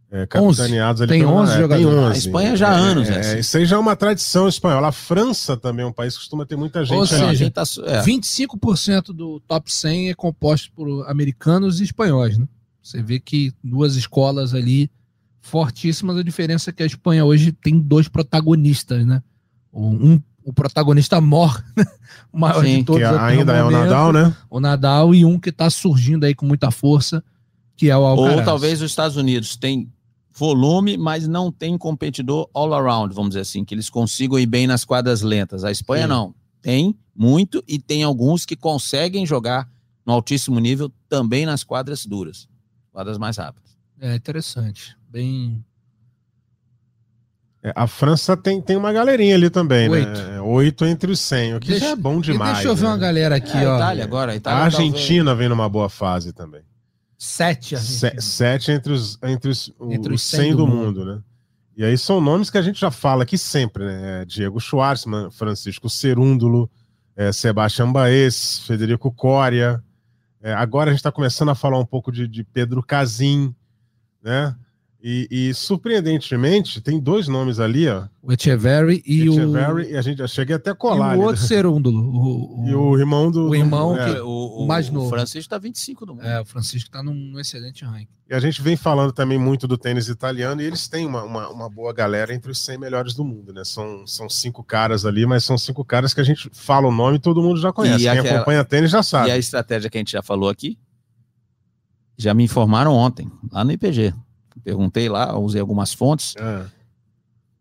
É, capitaneados ali Tem pelo- 11 é, jogadores. Tem 11. A Espanha já há anos, é, né, é, assim. Isso aí já é uma tradição espanhola. A França também é um país que costuma ter muita gente Ou seja, tá, é, 25% do top 100 é composto por americanos e espanhóis, né? Você vê que duas escolas ali fortíssimas, a diferença é que a Espanha hoje tem dois protagonistas, né? Um, o protagonista mor, o maior Sim, de todos que até ainda é o Nadal, né? o Nadal e um que tá surgindo aí com muita força, que é o Alcaraz. Ou talvez os Estados Unidos tem volume, mas não tem competidor all around, vamos dizer assim, que eles consigam ir bem nas quadras lentas. A Espanha Sim. não. Tem muito e tem alguns que conseguem jogar no altíssimo nível também nas quadras duras, quadras mais rápidas. É interessante. Bem. É, A França tem, tem uma galerinha ali também, Oito. né? Oito entre os 100, o que Deixa- já é bom demais. deixa eu ver né? uma galera aqui, É, a ó. Itália agora, a Itália A talvez- Argentina vem numa boa fase também. Sete. Se- sete entre os, entre os, Entre os os 100 100 do do mundo, né? E aí são nomes que a gente já fala aqui sempre, né? É Diego Schwartzman, Francisco Cerúndulo, é Sebastião Baez, Federico Coria. É, agora a gente está começando a falar um pouco de, de Pedro Casim, né? E, e, surpreendentemente, tem dois nomes ali, ó. O Echeverry e Echeverry, o. E a gente já cheguei até a colar. E o outro serúndulo. O, o, e o irmão do. O irmão, é. que, o, o, mais novo. O Francisco tá 25 do mundo. É, o Francisco tá num, num, excelente ranking. E a gente vem falando também muito do tênis italiano, e eles têm uma, uma, uma, boa galera entre os 100 melhores do mundo, né? São, são cinco caras ali, mas são cinco caras que a gente fala o nome e todo mundo já conhece. E Quem aquela... acompanha tênis já sabe. E a estratégia que a gente já falou aqui, já me informaram ontem, lá no IPG. Perguntei lá, usei algumas fontes. É.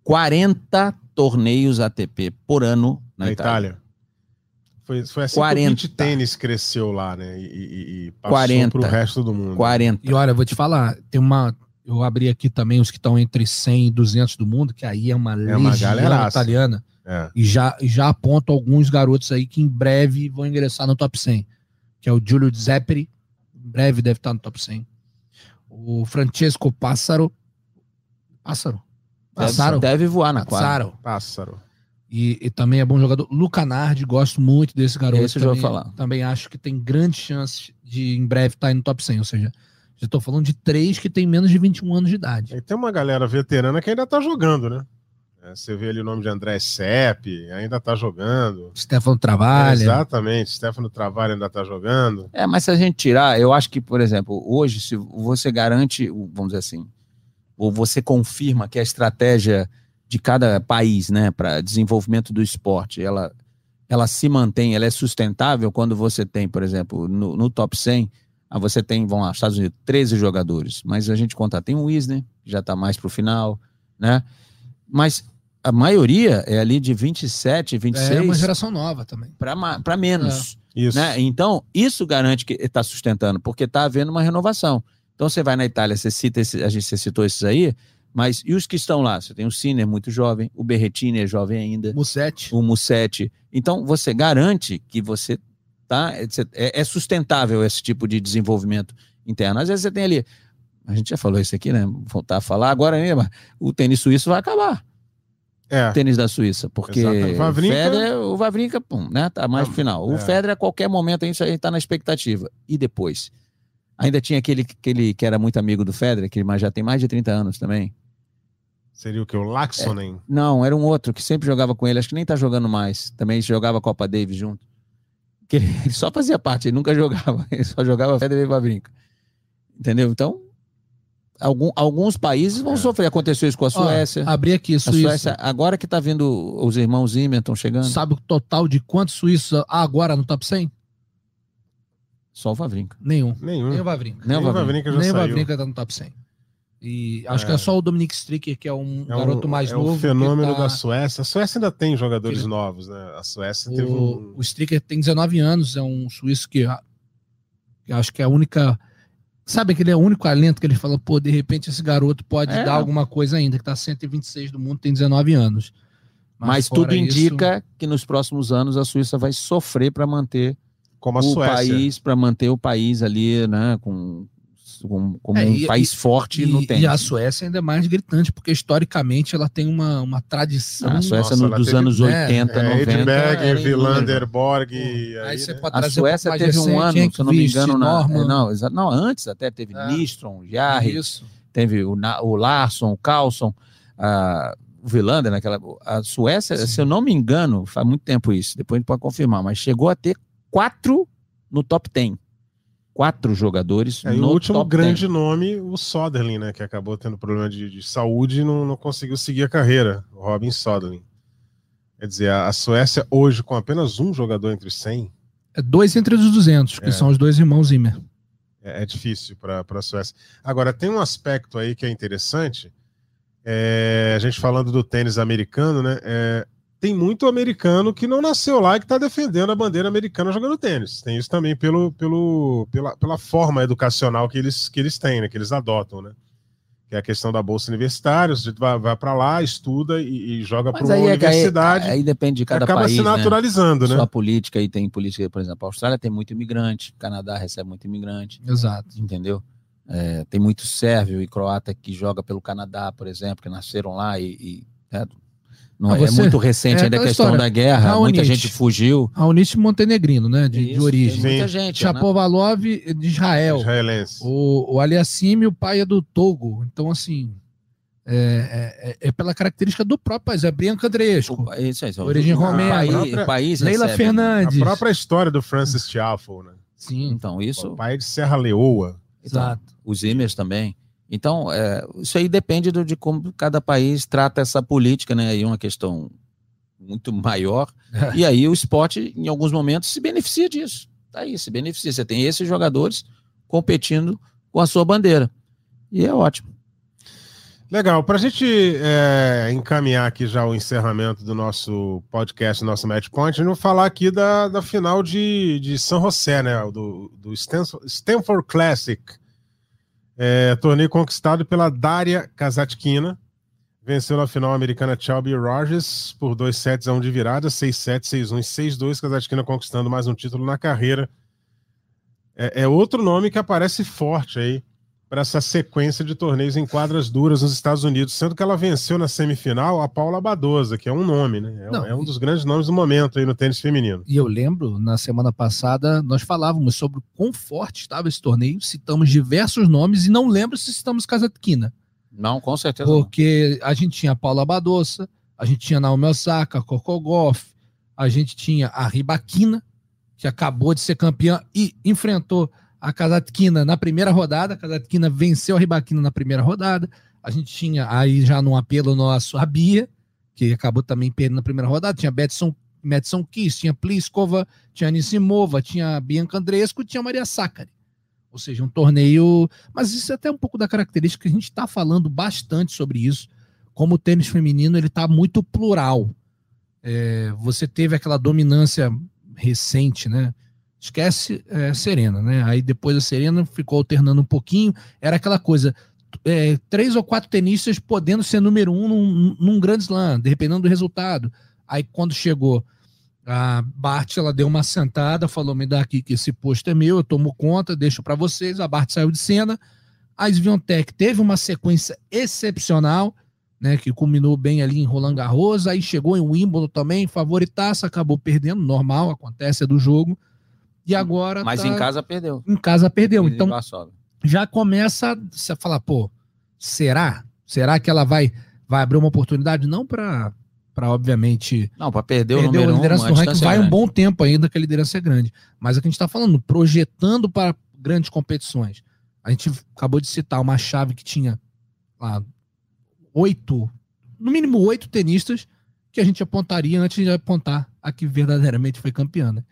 40 torneios ATP por ano na, na Itália. Itália. Foi, foi assim 40. que o tênis cresceu lá, né? E, e, e passou 40. pro resto do mundo. 40. E olha, vou te falar, tem uma. Eu abri aqui também os que estão entre 100 e 200 do mundo, que aí é uma é legião italiana. É. E já, já aponto alguns garotos aí que em breve vão ingressar no top 100. Que é o Giulio Zepperi, em breve deve estar no top 100 o Francesco Pássaro. Pássaro? Pássaro? Deve voar na quadra. Pássaro. E, e, também é bom jogador. Luca Nardi, gosto muito desse garoto. Esse também, eu vou falar. Também acho que tem grandes chances de em breve estar tá no top 100. Ou seja, já estou falando de três que tem menos de 21 anos de idade. E tem uma galera veterana que ainda está jogando, né? É, você vê ali o nome de André Sepp, ainda tá jogando. Stefano Travalha. É, exatamente, Stefano Travalha ainda tá jogando. É, mas se a gente tirar, eu acho que, por exemplo, hoje, se você garante, vamos dizer assim, ou você confirma que a estratégia de cada país, né, para desenvolvimento do esporte, ela, ela se mantém, ela é sustentável quando você tem, por exemplo, no, no top 100, ah, você tem, vão lá, Estados Unidos, 13 jogadores, mas a gente conta, tem o Wisner, que já tá mais pro final, né? Mas a maioria é ali de 27, 26. É uma geração nova também. Para menos. É. Isso. Né? Então, isso garante que está sustentando, porque está havendo uma renovação. Então, você vai na Itália, você cita esse, a gente você citou esses aí, mas e os que estão lá? Você tem o Sinner, muito jovem, o Berretini é jovem ainda. Mussetti. O Mussetti. Então, você garante que você tá, é, é sustentável esse tipo de desenvolvimento interno. Às vezes você tem ali, a gente já falou isso aqui, né? Voltar a falar agora mesmo, o tênis suíço vai acabar. É. Tênis da Suíça, porque o Federer, o Vavrinka, pum, né? Tá mais ah, final. O é. Federer, a qualquer momento, a gente, tá na expectativa. E depois? Ainda tinha aquele, aquele que era muito amigo do Federer, que mas já tem mais de 30 anos também. Seria o que? O Laxonen? É, não, era um outro que sempre jogava com ele, acho que nem tá jogando mais. Também jogava Copa Davis junto. Que ele, ele só fazia parte, ele nunca jogava, ele só jogava Federer e Vavrinka. Entendeu? Então, Algum, alguns países vão é. sofrer. Aconteceu isso com a Suécia. Ó, abri aqui, Suíça. Suécia, agora que está vindo os irmãos Zimmer estão chegando. Sabe o total de quantos suíços há agora no top 100? Só o Vavrinca. Nenhum. Nenhum. Nem o Vavrinca. Nem o Vavrinca já Nem o Vavrinca está no top 100. E acho é. que é só o Dominic Stricker, que é um é garoto mais é novo. É um fenômeno tá... da Suécia. A Suécia ainda tem jogadores Ele... novos, né? A Suécia o, teve um... O Stricker tem 19 anos, é um suíço que, que acho que é a única Sabe aquele é o único alento que ele fala, pô, de repente esse garoto pode é. dar alguma coisa ainda, que tá 126 do mundo, tem 19 anos. Mas, Mas tudo indica isso... que nos próximos anos a Suíça vai sofrer para manter como a o Suécia. país, para manter o país ali, né, com como, como é, um e, país forte e, no tênis. E a Suécia ainda é mais gritante, porque historicamente ela tem uma, uma tradição. a Suécia Nossa, no, dos anos 80, é, 90. Edberg, Villander, Borg. Aí, aí né? a Suécia um teve um ano, se eu não me engano, na, é, não, não, antes até teve é. Nistron, Jarre, teve o, o Larson, o Carlson, a, o Villander naquela. A Suécia, Sim. se eu não me engano, faz muito tempo isso, depois a gente pode confirmar, mas chegou a ter quatro no top 10 quatro jogadores. É, no o último grande 10. nome, o Soderling, né? Que acabou tendo problema de, de saúde e não, não, conseguiu seguir a carreira. O Robin Soderling. Quer dizer, a, a, Suécia hoje, com apenas um jogador entre os 100. É dois entre os 200, que é. são os dois irmãos Zimmer. É, é difícil para a Suécia. Agora, tem um aspecto aí que é interessante. É, a gente falando do tênis americano, né? É, tem muito americano que não nasceu lá e que está defendendo a bandeira americana jogando tênis. Tem isso também pelo, pelo, pela, pela forma educacional que eles, que eles têm, né, que eles adotam, né? Que é a questão da bolsa universitária, você vai, vai para lá, estuda e, e joga para uma é universidade. Aí, aí, depende de cada acaba país. Acaba se naturalizando, né? né? Sua política aí tem política, por exemplo, a Austrália tem muito imigrante, o Canadá recebe muito imigrante. Exato. Entendeu? É, tem muito sérvio e croata que joga pelo Canadá, por exemplo, que nasceram lá e, e é, Não Ah, é, você- muito recente é ainda a questão história. da guerra, muita gente fugiu. Raonic montenegrino, né? De, de Isso, origem. tem Muita gente. né? Chapovalov de Israel. Israelense. O, o Aliassime, o pai é do Togo. Então, assim, é, é- é pela característica do próprio país. É Bianca Andresco. O- Isso aí, Origem romena. A Leila recebe- A Fernandes. própria história do Francis Tiafo, né? Sim, Então, isso. O pai de Serra Leoa. Então, exato. os Imers também. Então, é, isso aí depende do- de como cada país trata essa política, né? Aí é uma questão muito maior. e aí o esporte, em alguns momentos, se beneficia disso. Tá aí, se beneficia. Você tem esses jogadores competindo com a sua bandeira. E é ótimo. Legal, para a gente é, encaminhar aqui já o encerramento do nosso podcast, nosso Match Point, vamos falar aqui da, da final de, de São José, né? Do, do Stanford, Stanford Classic. É, torneio conquistado pela Daria Kazatkina. Venceu na final a americana Shelby Rogers por 2 sets a 1 de virada, 6-7, 6-1 e 6-2. Kazatkina conquistando mais um título na carreira. É, é outro nome que aparece forte aí para essa sequência de torneios em quadras duras nos Estados Unidos, sendo que ela venceu na semifinal a Paula Badosa, que é um nome, né? É, Não, é um dos grandes nomes do momento aí no tênis feminino. E eu lembro, na semana passada, nós falávamos sobre o quão forte estava esse torneio, citamos diversos nomes e não lembro se citamos Kazatkina. Não, com certeza. não. Porque a gente tinha a Paula Badosa, a gente tinha a Naomi Osaka, a Coco Goff, a gente tinha a Ribaquina, que acabou de ser campeã e enfrentou a Kazatkina na primeira rodada. A Kazatkina venceu a Ribaquina na primeira rodada. A gente tinha aí já num apelo nosso a Bia, que acabou também perdendo na primeira rodada. Tinha Betson, Madison Kiss, tinha Pliskova, tinha Anisimova, tinha Bianca Andrescu, tinha Maria Sakkari. Ou seja, um torneio. Mas isso é até um pouco da característica que a gente está falando bastante sobre isso. Como o tênis feminino ele está muito plural. É, você teve aquela dominância recente, né? Esquece é, Serena, né? Aí depois a Serena ficou alternando um pouquinho. Era aquela coisa: é, três ou quatro tenistas podendo ser número um num, num grande slam, dependendo do resultado. Aí quando chegou a Bart, ela deu uma sentada, falou: me dá aqui que esse posto é meu, eu tomo conta, deixo para vocês. A Bart saiu de cena. A Sviontek teve uma sequência excepcional, né, que culminou bem ali em Roland Garros, aí chegou em Wimbledon também, favoritaça, acabou perdendo, normal, acontece é do jogo. E agora Mas tá- em casa perdeu. em casa perdeu. Perdeu Então a já começa a falar, pô, será? Será que ela vai vai abrir uma oportunidade não para para obviamente Não, para perder o perder a número um, liderança a do ranking distância vai é um bom tempo ainda que a liderança é grande. Mas é que a gente está falando, projetando para grandes competições. A gente acabou de citar uma chave que tinha lá oito, no mínimo oito tenistas que a gente apontaria antes de apontar a que verdadeiramente foi campeã. né?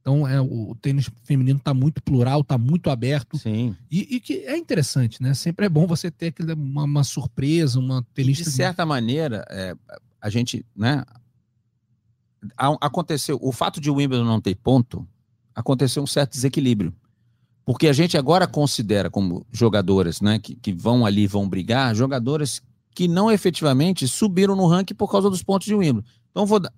Então é, o, tênis feminino está muito plural, está muito aberto. Sim. E, e que é interessante, né? Sempre é bom você ter uma, uma surpresa, uma E tenista. de certa maneira, é, a gente, né? Aconteceu, o fato de o Wimbledon não ter ponto, aconteceu um certo desequilíbrio. Porque a gente agora considera como jogadoras, né, que, que vão ali, vão brigar, jogadoras que não efetivamente subiram no ranking por causa dos pontos de Wimbledon. Então vou dar.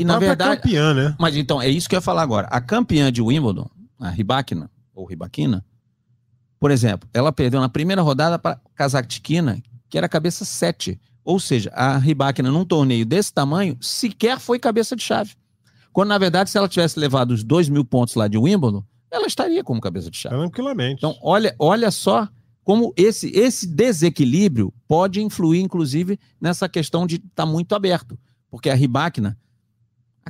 E na verdade, campeã, né? mas então, é isso que eu ia falar agora. A campeã de Wimbledon, a Ribakina, ou Ribaquina, por exemplo, ela perdeu na primeira rodada para Kazatkina, que era cabeça 7. Ou seja, a Ribakina, num torneio desse tamanho, sequer foi cabeça de chave. Quando, na verdade, se ela tivesse levado os 2 mil pontos lá de Wimbledon, ela estaria como cabeça de chave. Tranquilamente. Então, olha, olha só como esse, esse desequilíbrio pode influir, inclusive, nessa questão de estar muito aberto. Porque a Ribakina,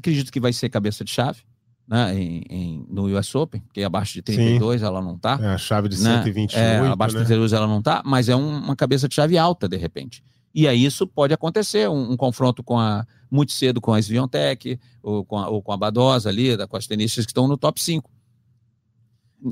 acredito que vai ser cabeça de chave né, em, em- no US Open, porque abaixo de 32 ela não está. é a chave de né? 128, É, abaixo né? de 32 ela não tá, mas é um- uma cabeça de chave alta, de repente. E aí isso pode acontecer, um, um confronto com a muito cedo com a Sviontek, ou com a, ou com a Badosa ali, da- com as tenistas que estão no top 5.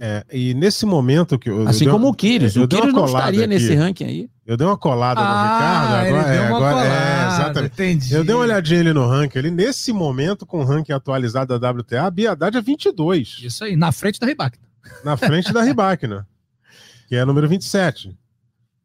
É, e nesse momento que eu, eu Assim dei- como o eu O dei uma Kyrgios não colada estaria aqui. nesse ranking aí. Eu dei uma colada no Ricardo, Ah, ele agora, deu é, uma agora é, exatamente. entendi. Eu dei uma olhadinha ali no ranking, ali nesse momento com o ranking atualizado da WTA, a Bia Haddad é 22, Isso aí, na frente da Ribac. na frente da Ribakina, que é número 27.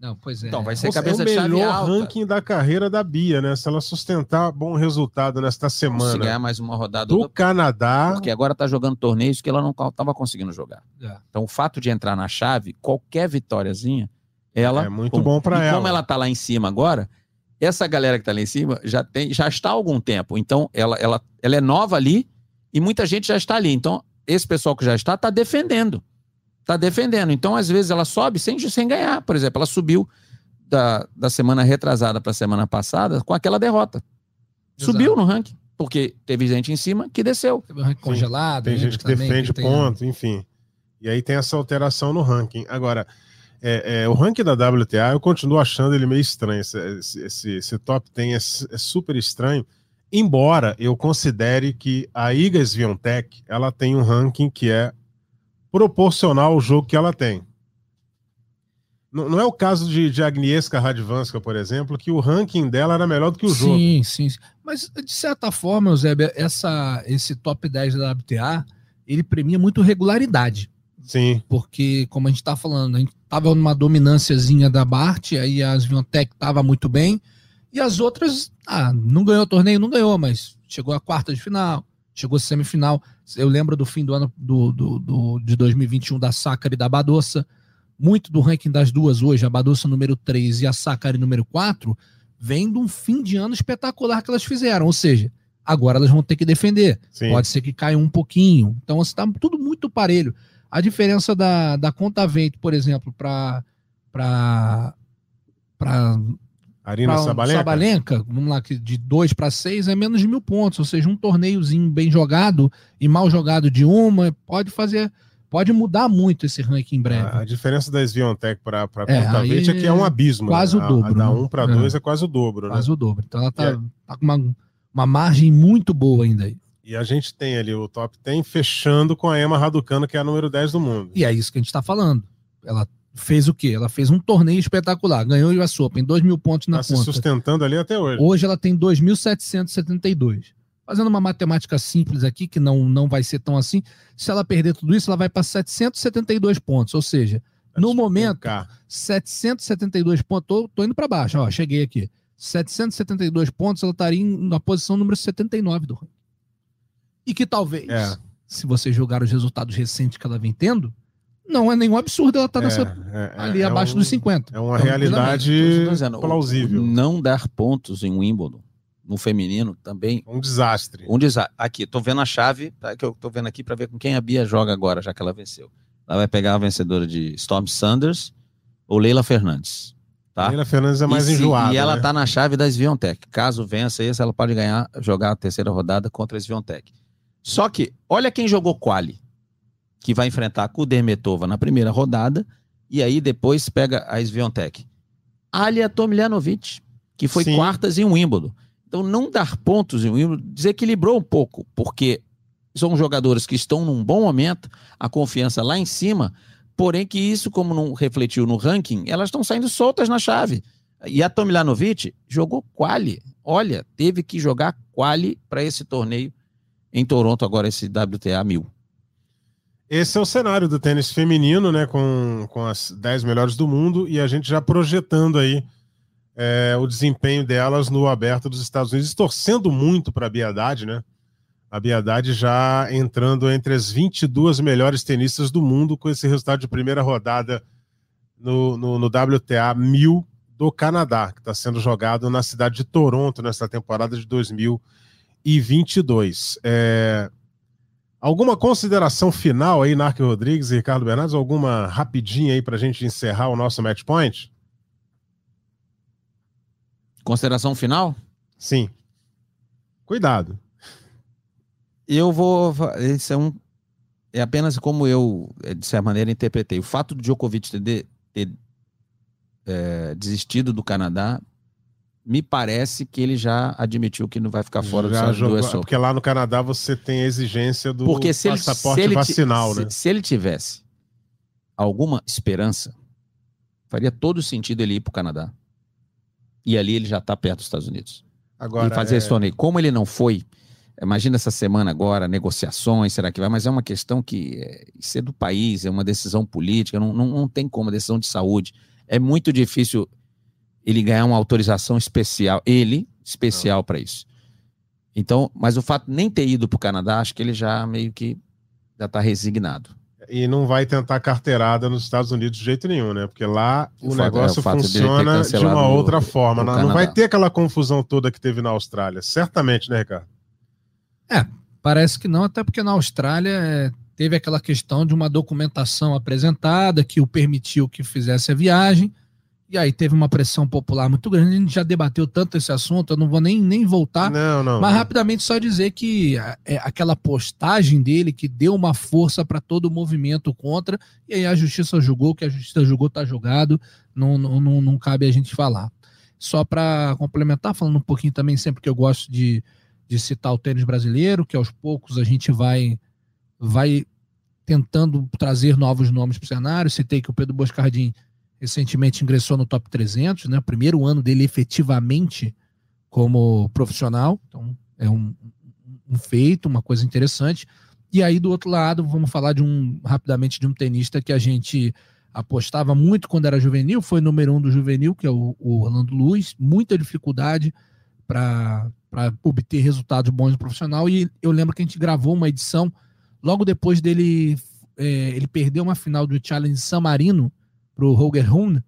Não, pois é. Então, vai ser seja, cabeça é o de chave melhor alta. ranking da carreira da Bia, né? Se ela sustentar bom resultado nesta Se semana ganhar mais uma rodada do do... Canadá, porque agora tá jogando torneios que ela não estava conseguindo jogar. É. Então, o fato de entrar na chave, qualquer vitóriazinha, ela é muito pum. bom para ela. como ela tá lá em cima agora, essa galera que tá lá em cima já tem, já está há algum tempo. Então, ela, ela, ela é nova ali e muita gente já está ali. Então, esse pessoal que já está, está defendendo. Está defendendo. Então, às vezes, ela sobe sem, sem ganhar. Por exemplo, ela subiu da, da semana retrasada para a semana passada com aquela derrota. Exato. Subiu no ranking. Porque teve gente em cima que desceu. Teve um ranking Sim, congelado. Tem lembra gente que também, defende tem- ponto, enfim. E aí tem essa alteração no ranking. Agora, é, é, o ranking da WTA, eu continuo achando ele meio estranho. Esse, esse, esse- top 10 é, é super estranho. Embora eu considere que a Iga Swiatek, ela tem um ranking que é proporcional ao jogo que ela tem. Não, não é o caso de, de Agnieszka Radwanska, por exemplo, que o ranking dela era melhor do que o jogo. Sim, sim, sim. Mas, de certa forma, Eusébio, essa, esse top 10 da WTA, ele premia muito regularidade. Sim, Porque, como a gente tá falando, a gente tava numa dominânciazinha da Bart, aí a Sviontech tava muito bem, e as outras, ah, não ganhou o torneio, não ganhou, mas chegou à quarta de final, chegou semifinal. Eu lembro do fim do ano do, do, do- de 2021 da Sakari e da Badossa. Muito do ranking das duas hoje, a Badossa número 3 e a Sakari número 4, vem de um fim de ano espetacular que elas fizeram. Ou seja, agora elas vão ter que defender. sim. Pode ser que caia um pouquinho. Então, está tudo muito parelho. A diferença da, da conta vento, por exemplo, para Arina Sabalenka? Sabalenka, vamos lá, de 2 para 6 é menos de mil pontos, ou seja, um torneiozinho bem jogado e mal jogado de uma pode fazer, pode mudar muito esse ranking em breve. A, a diferença da Sviontech para a É, é que é um abismo. quase né? o dobro, A, a da né? 1 para É. 2 é. quase o dobro, né? Quase o dobro. Então ela tá, É. tá com uma, uma margem muito boa ainda aí. E a gente tem ali o top 10 fechando com a Emma Raducano, que é a número 10 do mundo. E é isso que a gente está falando. Ela fez o quê? Ela fez um torneio espetacular, ganhou o US Open, 2 mil pontos na Tá se conta. sustentando ali até hoje. Hoje ela tem 2.772. Fazendo uma matemática simples aqui, que não, não vai ser tão assim, se ela perder tudo isso, ela vai para 772 pontos. Ou seja, no momento, Cá. 772 pontos. Tô, tô indo para baixo, ó, cheguei aqui. 772 pontos, ela estaria em- na posição número 79 do ranking. E que talvez, É. se você jogar os resultados recentes que ela vem tendo, não é nenhum absurdo ela estar é, nessa, é, ali é abaixo um- dos 50. É uma realidade Então, tô dizendo, plausível. Não dar pontos em Wimbledon, no feminino, também. Um desastre. Um desa- Aqui, tô vendo a chave, tá, que eu tô vendo aqui para ver com quem a Bia joga agora, já que ela venceu. Ela vai pegar a vencedora de Storm Sanders ou Leila Fernandes. Tá? Leila Fernandes é mais e, se- enjoada. e ela né? tá na chave da Sviontech. Caso vença esse, ela pode ganhar, jogar a terceira rodada contra a Sviontech. Só que, olha quem jogou quali, que vai enfrentar a Kudermetova na primeira rodada, e aí depois pega a Sviontech. Alia Tomljanovic, que foi Sim. quartas em Wimbledon. Então, não dar pontos em Wimbledon desequilibrou um pouco, porque são jogadores que estão num bom momento, a confiança lá em cima, porém que isso, como não refletiu no ranking, elas estão saindo soltas na chave. E a Tomljanovic jogou quali. Olha, teve que jogar quali para esse torneio em Toronto agora, esse WTA 1000. Esse é o cenário do tênis feminino, né? Com, com as 10 melhores do mundo e a gente já projetando aí é, o desempenho delas no aberto dos Estados Unidos, torcendo muito para a Biadade, né? A Biadade já entrando entre as 22 melhores tenistas do mundo com esse resultado de primeira rodada no, no, no WTA 1000 do Canadá, que está sendo jogado na cidade de Toronto nessa temporada de 2022. É, Alguma consideração final aí, Narco Rodrigues e Ricardo Bernardes? Alguma rapidinha aí para a gente encerrar o nosso match point? Consideração final? Sim. Cuidado. Eu vou. Esse é um. É apenas como eu, eh, de certa maneira, interpretei. O fato do Djokovic ter, de- ter, eh, desistido do Canadá, me parece que ele já admitiu que não vai ficar fora Já do, jogou- Open. Porque lá no Canadá você tem a exigência do Porque se passaporte se ele ti- vacinal, se, né? se ele tivesse alguma esperança, faria todo sentido ele ir para o Canadá. E ali ele já está perto dos Estados Unidos. Agora, e fazer é, esse torneio. Como ele não foi, imagina essa semana agora, negociações, será que vai? Mas é uma questão que é, isso é do país, é uma decisão política, não, não, não tem como, é decisão de saúde. É muito difícil ele ganhar uma autorização especial, ele, especial para isso. Então, mas o fato de nem ter ido para o Canadá, acho que ele já meio que já está resignado. E não vai tentar carteirada nos Estados Unidos de jeito nenhum, né? Porque lá o, O negócio é, o funciona de uma no- outra forma. no Não, não vai ter aquela confusão toda que teve na Austrália. Certamente, né, Ricardo? Parece que não, até porque na Austrália é, teve aquela questão de uma documentação apresentada que o permitiu que fizesse a viagem, e aí teve uma pressão popular muito grande. A gente já debateu tanto esse assunto, eu não vou nem, nem voltar. Não, não. Mas rapidamente só dizer que a- é, aquela postagem dele que deu uma força para todo o movimento contra, e aí a justiça julgou, que a justiça julgou está julgado, não, não, não, não cabe a gente falar. Só para complementar, falando um pouquinho também, sempre que eu gosto de, de citar o tênis brasileiro, que aos poucos a gente vai, vai tentando trazer novos nomes para o cenário. Citei que o Pedro Boscardin recentemente ingressou no top 300, né? Primeiro ano dele efetivamente como profissional, então é um, um feito, uma coisa interessante. E aí do outro lado, vamos falar de um rapidamente de um tenista que a gente apostava muito quando era juvenil, foi número um do juvenil, que é o, o Orlando Luiz, muita dificuldade para obter resultados bons no profissional. E eu lembro que a gente gravou uma edição logo depois dele, é, ele perdeu uma final do Challenge San Marino para o Roger Rune,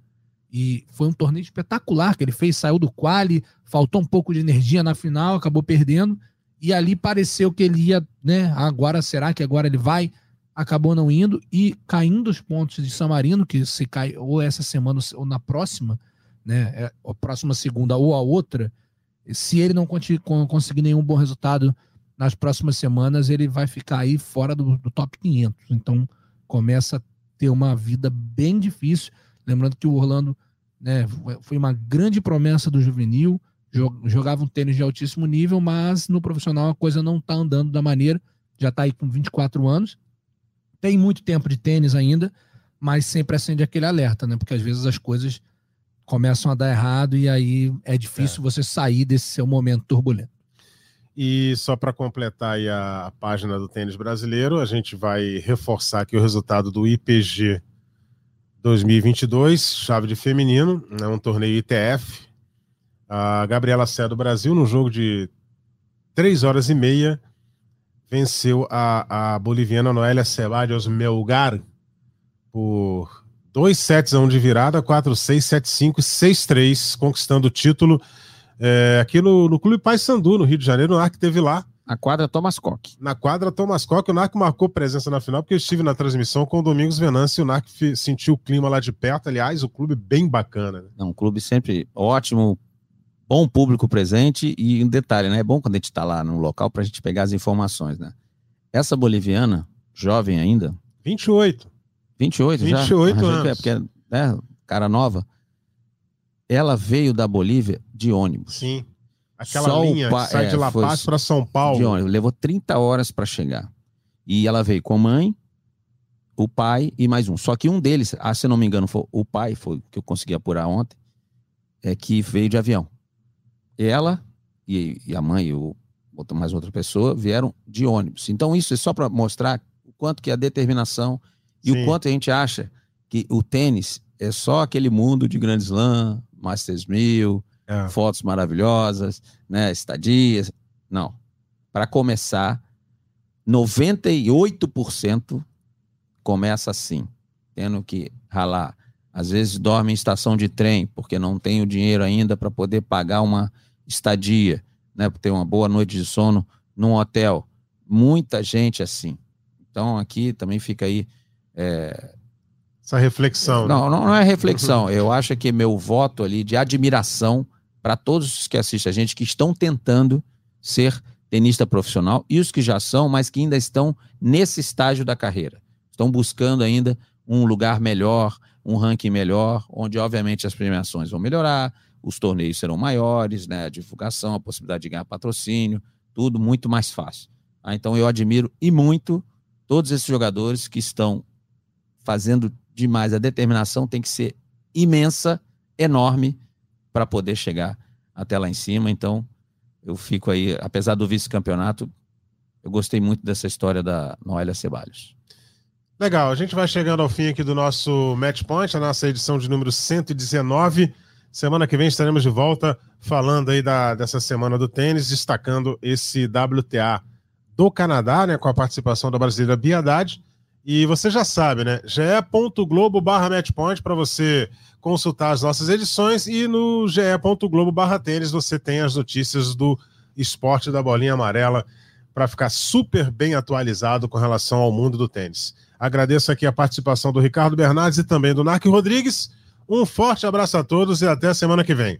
e foi um torneio espetacular que ele fez, saiu do quali, faltou um pouco de energia na final, acabou perdendo, e ali pareceu que ele ia, né, agora será que agora ele vai? Acabou não indo, e caindo os pontos de San Marino, que se cai ou essa semana ou na próxima, né, é, a próxima segunda ou a outra, se ele não conseguir nenhum bom resultado nas próximas semanas, ele vai ficar aí fora do, do top 500. Então, começa ter uma vida bem difícil. Lembrando que o Orlando né, foi uma grande promessa do juvenil, jo- jogava um tênis de altíssimo nível, mas no profissional a coisa não está andando da maneira. Já está aí com 24 anos, tem muito tempo de tênis ainda, mas sempre acende aquele alerta, né? Porque às vezes as coisas começam a dar errado e aí é difícil você sair desse seu momento turbulento. E só para completar a, página do tênis brasileiro, a gente vai reforçar aqui o resultado do IPG 2022, chave de feminino, é um torneio ITF. A Gabriela Sé do Brasil, num jogo de 3 horas e meia, venceu a, a boliviana Noélia Ceballos Melgar por 2 sets a 1 de virada, 4-6, 7-5 e 6-3, conquistando o título é, aqui no, no Clube Paysandu, no Rio de Janeiro, o NARC teve lá, A quadra Thomas Koch. na quadra Thomas Koch, o NARC marcou presença na final, porque eu estive na transmissão com o Domingos Venâncio e o NARC sentiu o clima lá de perto, aliás, o clube bem bacana. né? Não, um clube sempre ótimo, bom público presente e um detalhe, né? É bom quando a gente está lá no local para a gente pegar as informações, né? Essa boliviana, jovem ainda, 28. 28 já? 28 Ah, já- anos. É, porque, né, cara nova. Ela veio da Bolívia de ônibus. Sim. Aquela Só linha pa- que sai é, de La Paz para São Paulo. De ônibus. Levou 30 horas para chegar. E ela veio com a mãe, o pai e mais um. Só que um deles, ah, se eu não me engano, foi o pai, foi o que eu consegui apurar ontem, é que veio de avião. Ela e, e a mãe e o, mais outra pessoa vieram de ônibus. Então isso é só para mostrar o quanto que a determinação e Sim. o quanto a gente acha que o tênis é só aquele mundo de Grand Slam, Masters 1000, É. fotos maravilhosas, né, estadias. Não. Para começar, 98% começa assim, tendo que ralar. Às vezes dorme em estação de trem, porque não tem o dinheiro ainda para poder pagar uma estadia, né, ter uma boa noite de sono num hotel. Muita gente assim. Então aqui também fica aí Essa reflexão. né? não, não, não é reflexão. Eu acho que meu voto ali de admiração para todos os que assistem a gente, que estão tentando ser tenista profissional e os que já são, mas que ainda estão nesse estágio da carreira. Estão buscando ainda um lugar melhor, um ranking melhor, onde obviamente as premiações vão melhorar, os torneios serão maiores, né, a divulgação, a possibilidade de ganhar patrocínio, tudo muito mais fácil. Ah, então eu admiro e muito todos esses jogadores que estão fazendo demais. A determinação tem que ser imensa, enorme, para poder chegar até lá em cima. Então, eu fico aí, apesar do vice-campeonato, eu gostei muito dessa história da Noélia Ceballos. Legal, a gente vai chegando ao fim aqui do nosso Match Point, a nossa edição de número 119. Semana que vem estaremos de volta falando aí da, dessa semana do tênis, destacando esse WTA do Canadá, né, com a participação da brasileira Bia Haddad. E você já sabe, né? ge.globo barra matchpoint para você consultar as nossas edições e no ge.globo barra tênis você tem as notícias do esporte da bolinha amarela para ficar super bem atualizado com relação ao mundo do tênis. Agradeço aqui a participação do Ricardo Bernardes e também do Narc Rodrigues. Um forte abraço a todos e até a semana que vem.